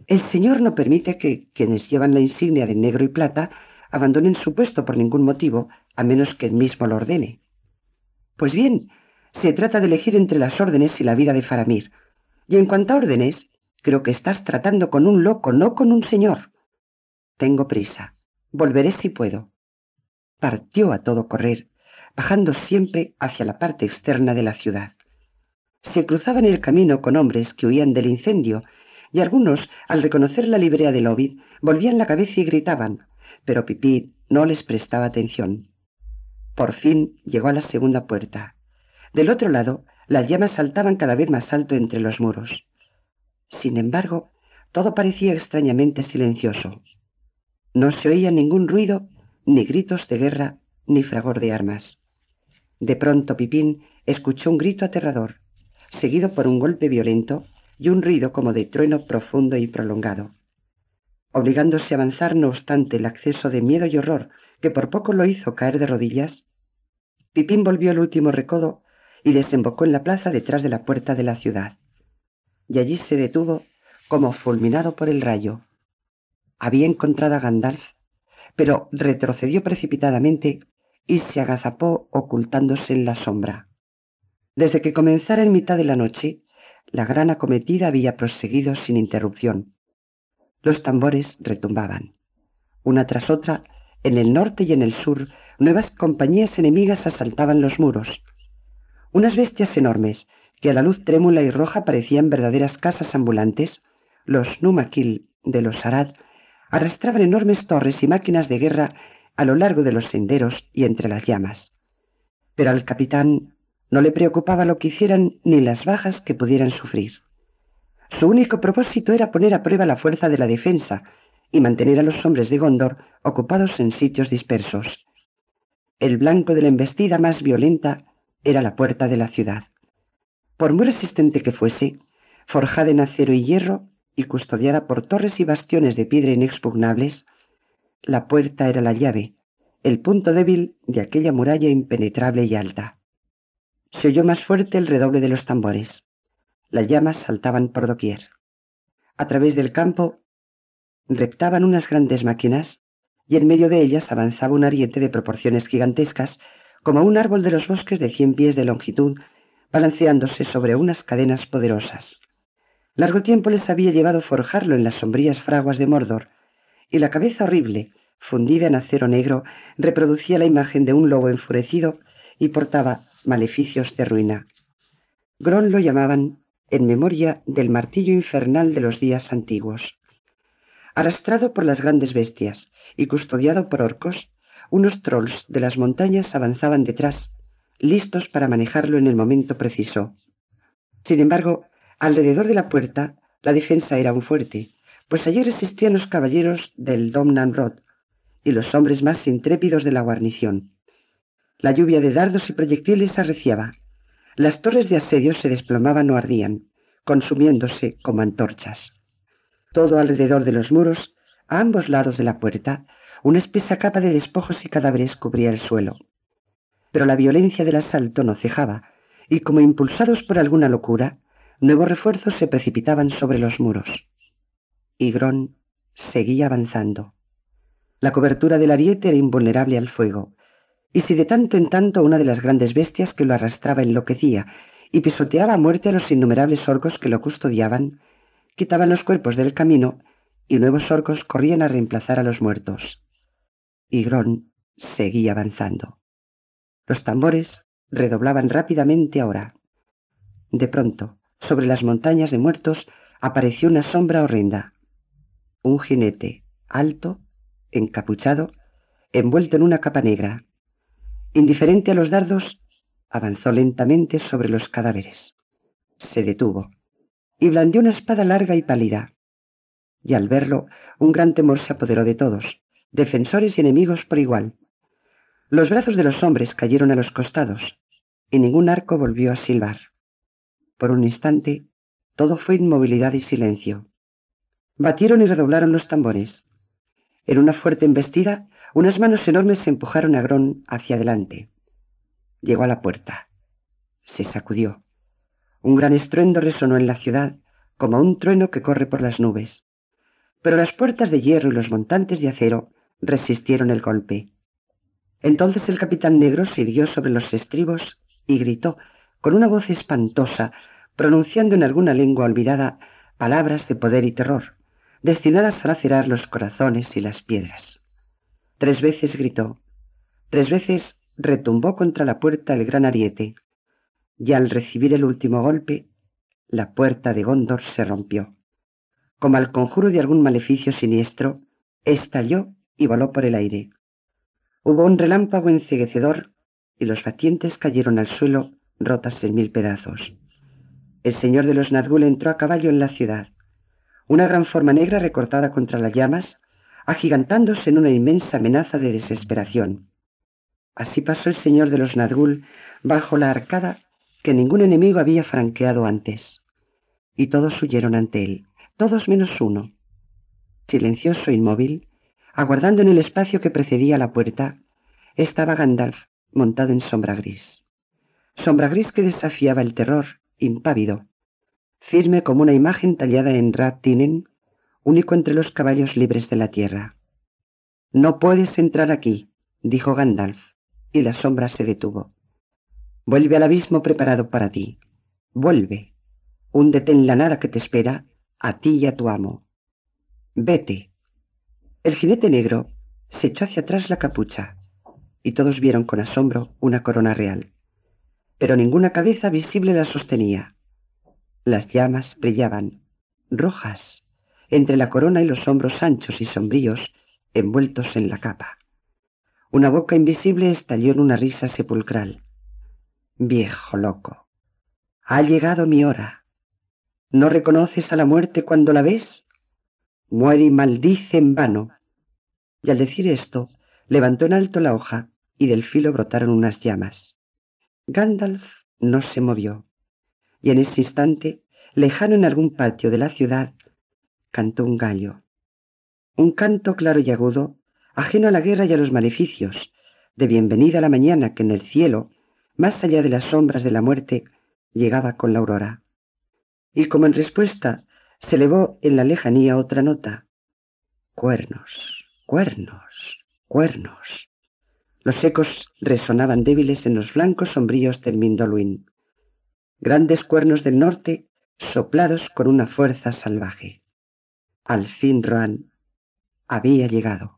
El señor no permite que quienes llevan la insignia de negro y plata abandonen su puesto por ningún motivo, a menos que él mismo lo ordene. Pues bien, se trata de elegir entre las órdenes y la vida de Faramir. Y en cuanto a órdenes, creo que estás tratando con un loco, no con un señor. Tengo prisa. Volveré si puedo. Partió a todo correr, bajando siempre hacia la parte externa de la ciudad. Se cruzaba en el camino con hombres que huían del incendio, y algunos, al reconocer la librea de Lobby, volvían la cabeza y gritaban, pero Pipí no les prestaba atención. Por fin llegó a la segunda puerta. Del otro lado, las llamas saltaban cada vez más alto entre los muros. Sin embargo, todo parecía extrañamente silencioso. No se oía ningún ruido, ni gritos de guerra, ni fragor de armas. De pronto Pipín escuchó un grito aterrador, seguido por un golpe violento y un ruido como de trueno profundo y prolongado. Obligándose a avanzar, no obstante, el acceso de miedo y horror que por poco lo hizo caer de rodillas, Pipín volvió al último recodo y desembocó en la plaza detrás de la puerta de la ciudad. Y allí se detuvo como fulminado por el rayo. Había encontrado a Gandalf, pero retrocedió precipitadamente y se agazapó ocultándose en la sombra. Desde que comenzara en mitad de la noche, la gran acometida había proseguido sin interrupción. Los tambores retumbaban. Una tras otra, en el norte y en el sur, nuevas compañías enemigas asaltaban los muros. Unas bestias enormes, que a la luz trémula y roja parecían verdaderas casas ambulantes, los Numakil de los Arad, arrastraban enormes torres y máquinas de guerra a lo largo de los senderos y entre las llamas. Pero al capitán no le preocupaba lo que hicieran ni las bajas que pudieran sufrir. Su único propósito era poner a prueba la fuerza de la defensa y mantener a los hombres de Gondor ocupados en sitios dispersos. El blanco de la embestida más violenta era la puerta de la ciudad. Por muy resistente que fuese, forjada en acero y hierro y custodiada por torres y bastiones de piedra inexpugnables, la puerta era la llave, el punto débil de aquella muralla impenetrable y alta. Se oyó más fuerte el redoble de los tambores. Las llamas saltaban por doquier. A través del campo reptaban unas grandes máquinas y en medio de ellas avanzaba un ariete de proporciones gigantescas, como un árbol de los bosques de cien pies de longitud, balanceándose sobre unas cadenas poderosas. Largo tiempo les había llevado forjarlo en las sombrías fraguas de Mordor, y la cabeza horrible, fundida en acero negro, reproducía la imagen de un lobo enfurecido y portaba maleficios de ruina. Gron lo llamaban en memoria del martillo infernal de los días antiguos. Arrastrado por las grandes bestias y custodiado por orcos, unos trolls de las montañas avanzaban detrás, listos para manejarlo en el momento preciso. Sin embargo, alrededor de la puerta la defensa era muy fuerte, pues allí resistían los caballeros del Domnanrod y los hombres más intrépidos de la guarnición. La lluvia de dardos y proyectiles arreciaba. Las torres de asedio se desplomaban o ardían, consumiéndose como antorchas. Todo alrededor de los muros, a ambos lados de la puerta, una espesa capa de despojos y cadáveres cubría el suelo. Pero la violencia del asalto no cejaba, y como impulsados por alguna locura, nuevos refuerzos se precipitaban sobre los muros. Y Grón seguía avanzando. La cobertura del ariete era invulnerable al fuego, y si de tanto en tanto una de las grandes bestias que lo arrastraba enloquecía y pisoteaba a muerte a los innumerables orcos que lo custodiaban, quitaban los cuerpos del camino y nuevos orcos corrían a reemplazar a los muertos. Y Grón seguía avanzando. Los tambores redoblaban rápidamente ahora. De pronto, sobre las montañas de muertos, apareció una sombra horrenda. Un jinete, alto, encapuchado, envuelto en una capa negra, Indiferente a los dardos, avanzó lentamente sobre los cadáveres. Se detuvo y blandió una espada larga y pálida. Y al verlo, un gran temor se apoderó de todos, defensores y enemigos por igual. Los brazos de los hombres cayeron a los costados, y ningún arco volvió a silbar. Por un instante, Todo fue inmovilidad y silencio. Batieron y redoblaron los tambores. En una fuerte embestida, unas manos enormes empujaron a Grón hacia adelante. Llegó a la puerta. Se sacudió. Un gran estruendo resonó en la ciudad, como un trueno que corre por las nubes. Pero las puertas de hierro y los montantes de acero resistieron el golpe. Entonces el capitán negro se irguió sobre los estribos y gritó con una voz espantosa, pronunciando en alguna lengua olvidada palabras de poder y terror, destinadas a lacerar los corazones y las piedras. Tres veces gritó, tres veces retumbó contra la puerta el gran ariete, y al recibir el último golpe, la puerta de Gondor se rompió. Como al conjuro de algún maleficio siniestro, estalló y voló por el aire. Hubo un relámpago enceguecedor y los batientes cayeron al suelo rotas en mil pedazos. El señor de los Nazgûl entró a caballo en la ciudad. Una gran forma negra recortada contra las llamas, agigantándose en una inmensa amenaza de desesperación. Así pasó el señor de los Nazgûl bajo la arcada que ningún enemigo había franqueado antes. Y todos huyeron ante él, todos menos uno. Silencioso e inmóvil, aguardando en el espacio que precedía la puerta, estaba Gandalf montado en sombra gris. Sombra gris que desafiaba el terror, impávido, firme como una imagen tallada en Rat-Tinen, único entre los caballos libres de la tierra. No puedes entrar aquí, dijo Gandalf, y la sombra se detuvo. Vuelve al abismo preparado para ti. Vuelve. Húndete en la nada que te espera, a ti y a tu amo. Vete. El jinete negro se echó hacia atrás la capucha, y todos vieron con asombro una corona real. Pero ninguna cabeza visible la sostenía. Las llamas brillaban, rojas, entre la corona y los hombros anchos y sombríos envueltos en la capa. Una boca invisible estalló en una risa sepulcral. Viejo loco, ha llegado mi hora. ¿No reconoces a la muerte cuando la ves? Muere y maldice en vano. Y al decir esto, levantó en alto la hoja y del filo brotaron unas llamas. Gandalf no se movió, y en ese instante, lejano en algún patio de la ciudad, cantó un gallo. Un canto claro y agudo, ajeno a la guerra y a los maleficios, de bienvenida a la mañana que en el cielo más allá de las sombras de la muerte, llegaba con la aurora. Y como en respuesta se elevó en la lejanía otra nota. Cuernos, cuernos, cuernos. Los ecos resonaban débiles en los flancos sombríos del Mindoluin. Grandes cuernos del norte soplados con una fuerza salvaje. Al fin había llegado.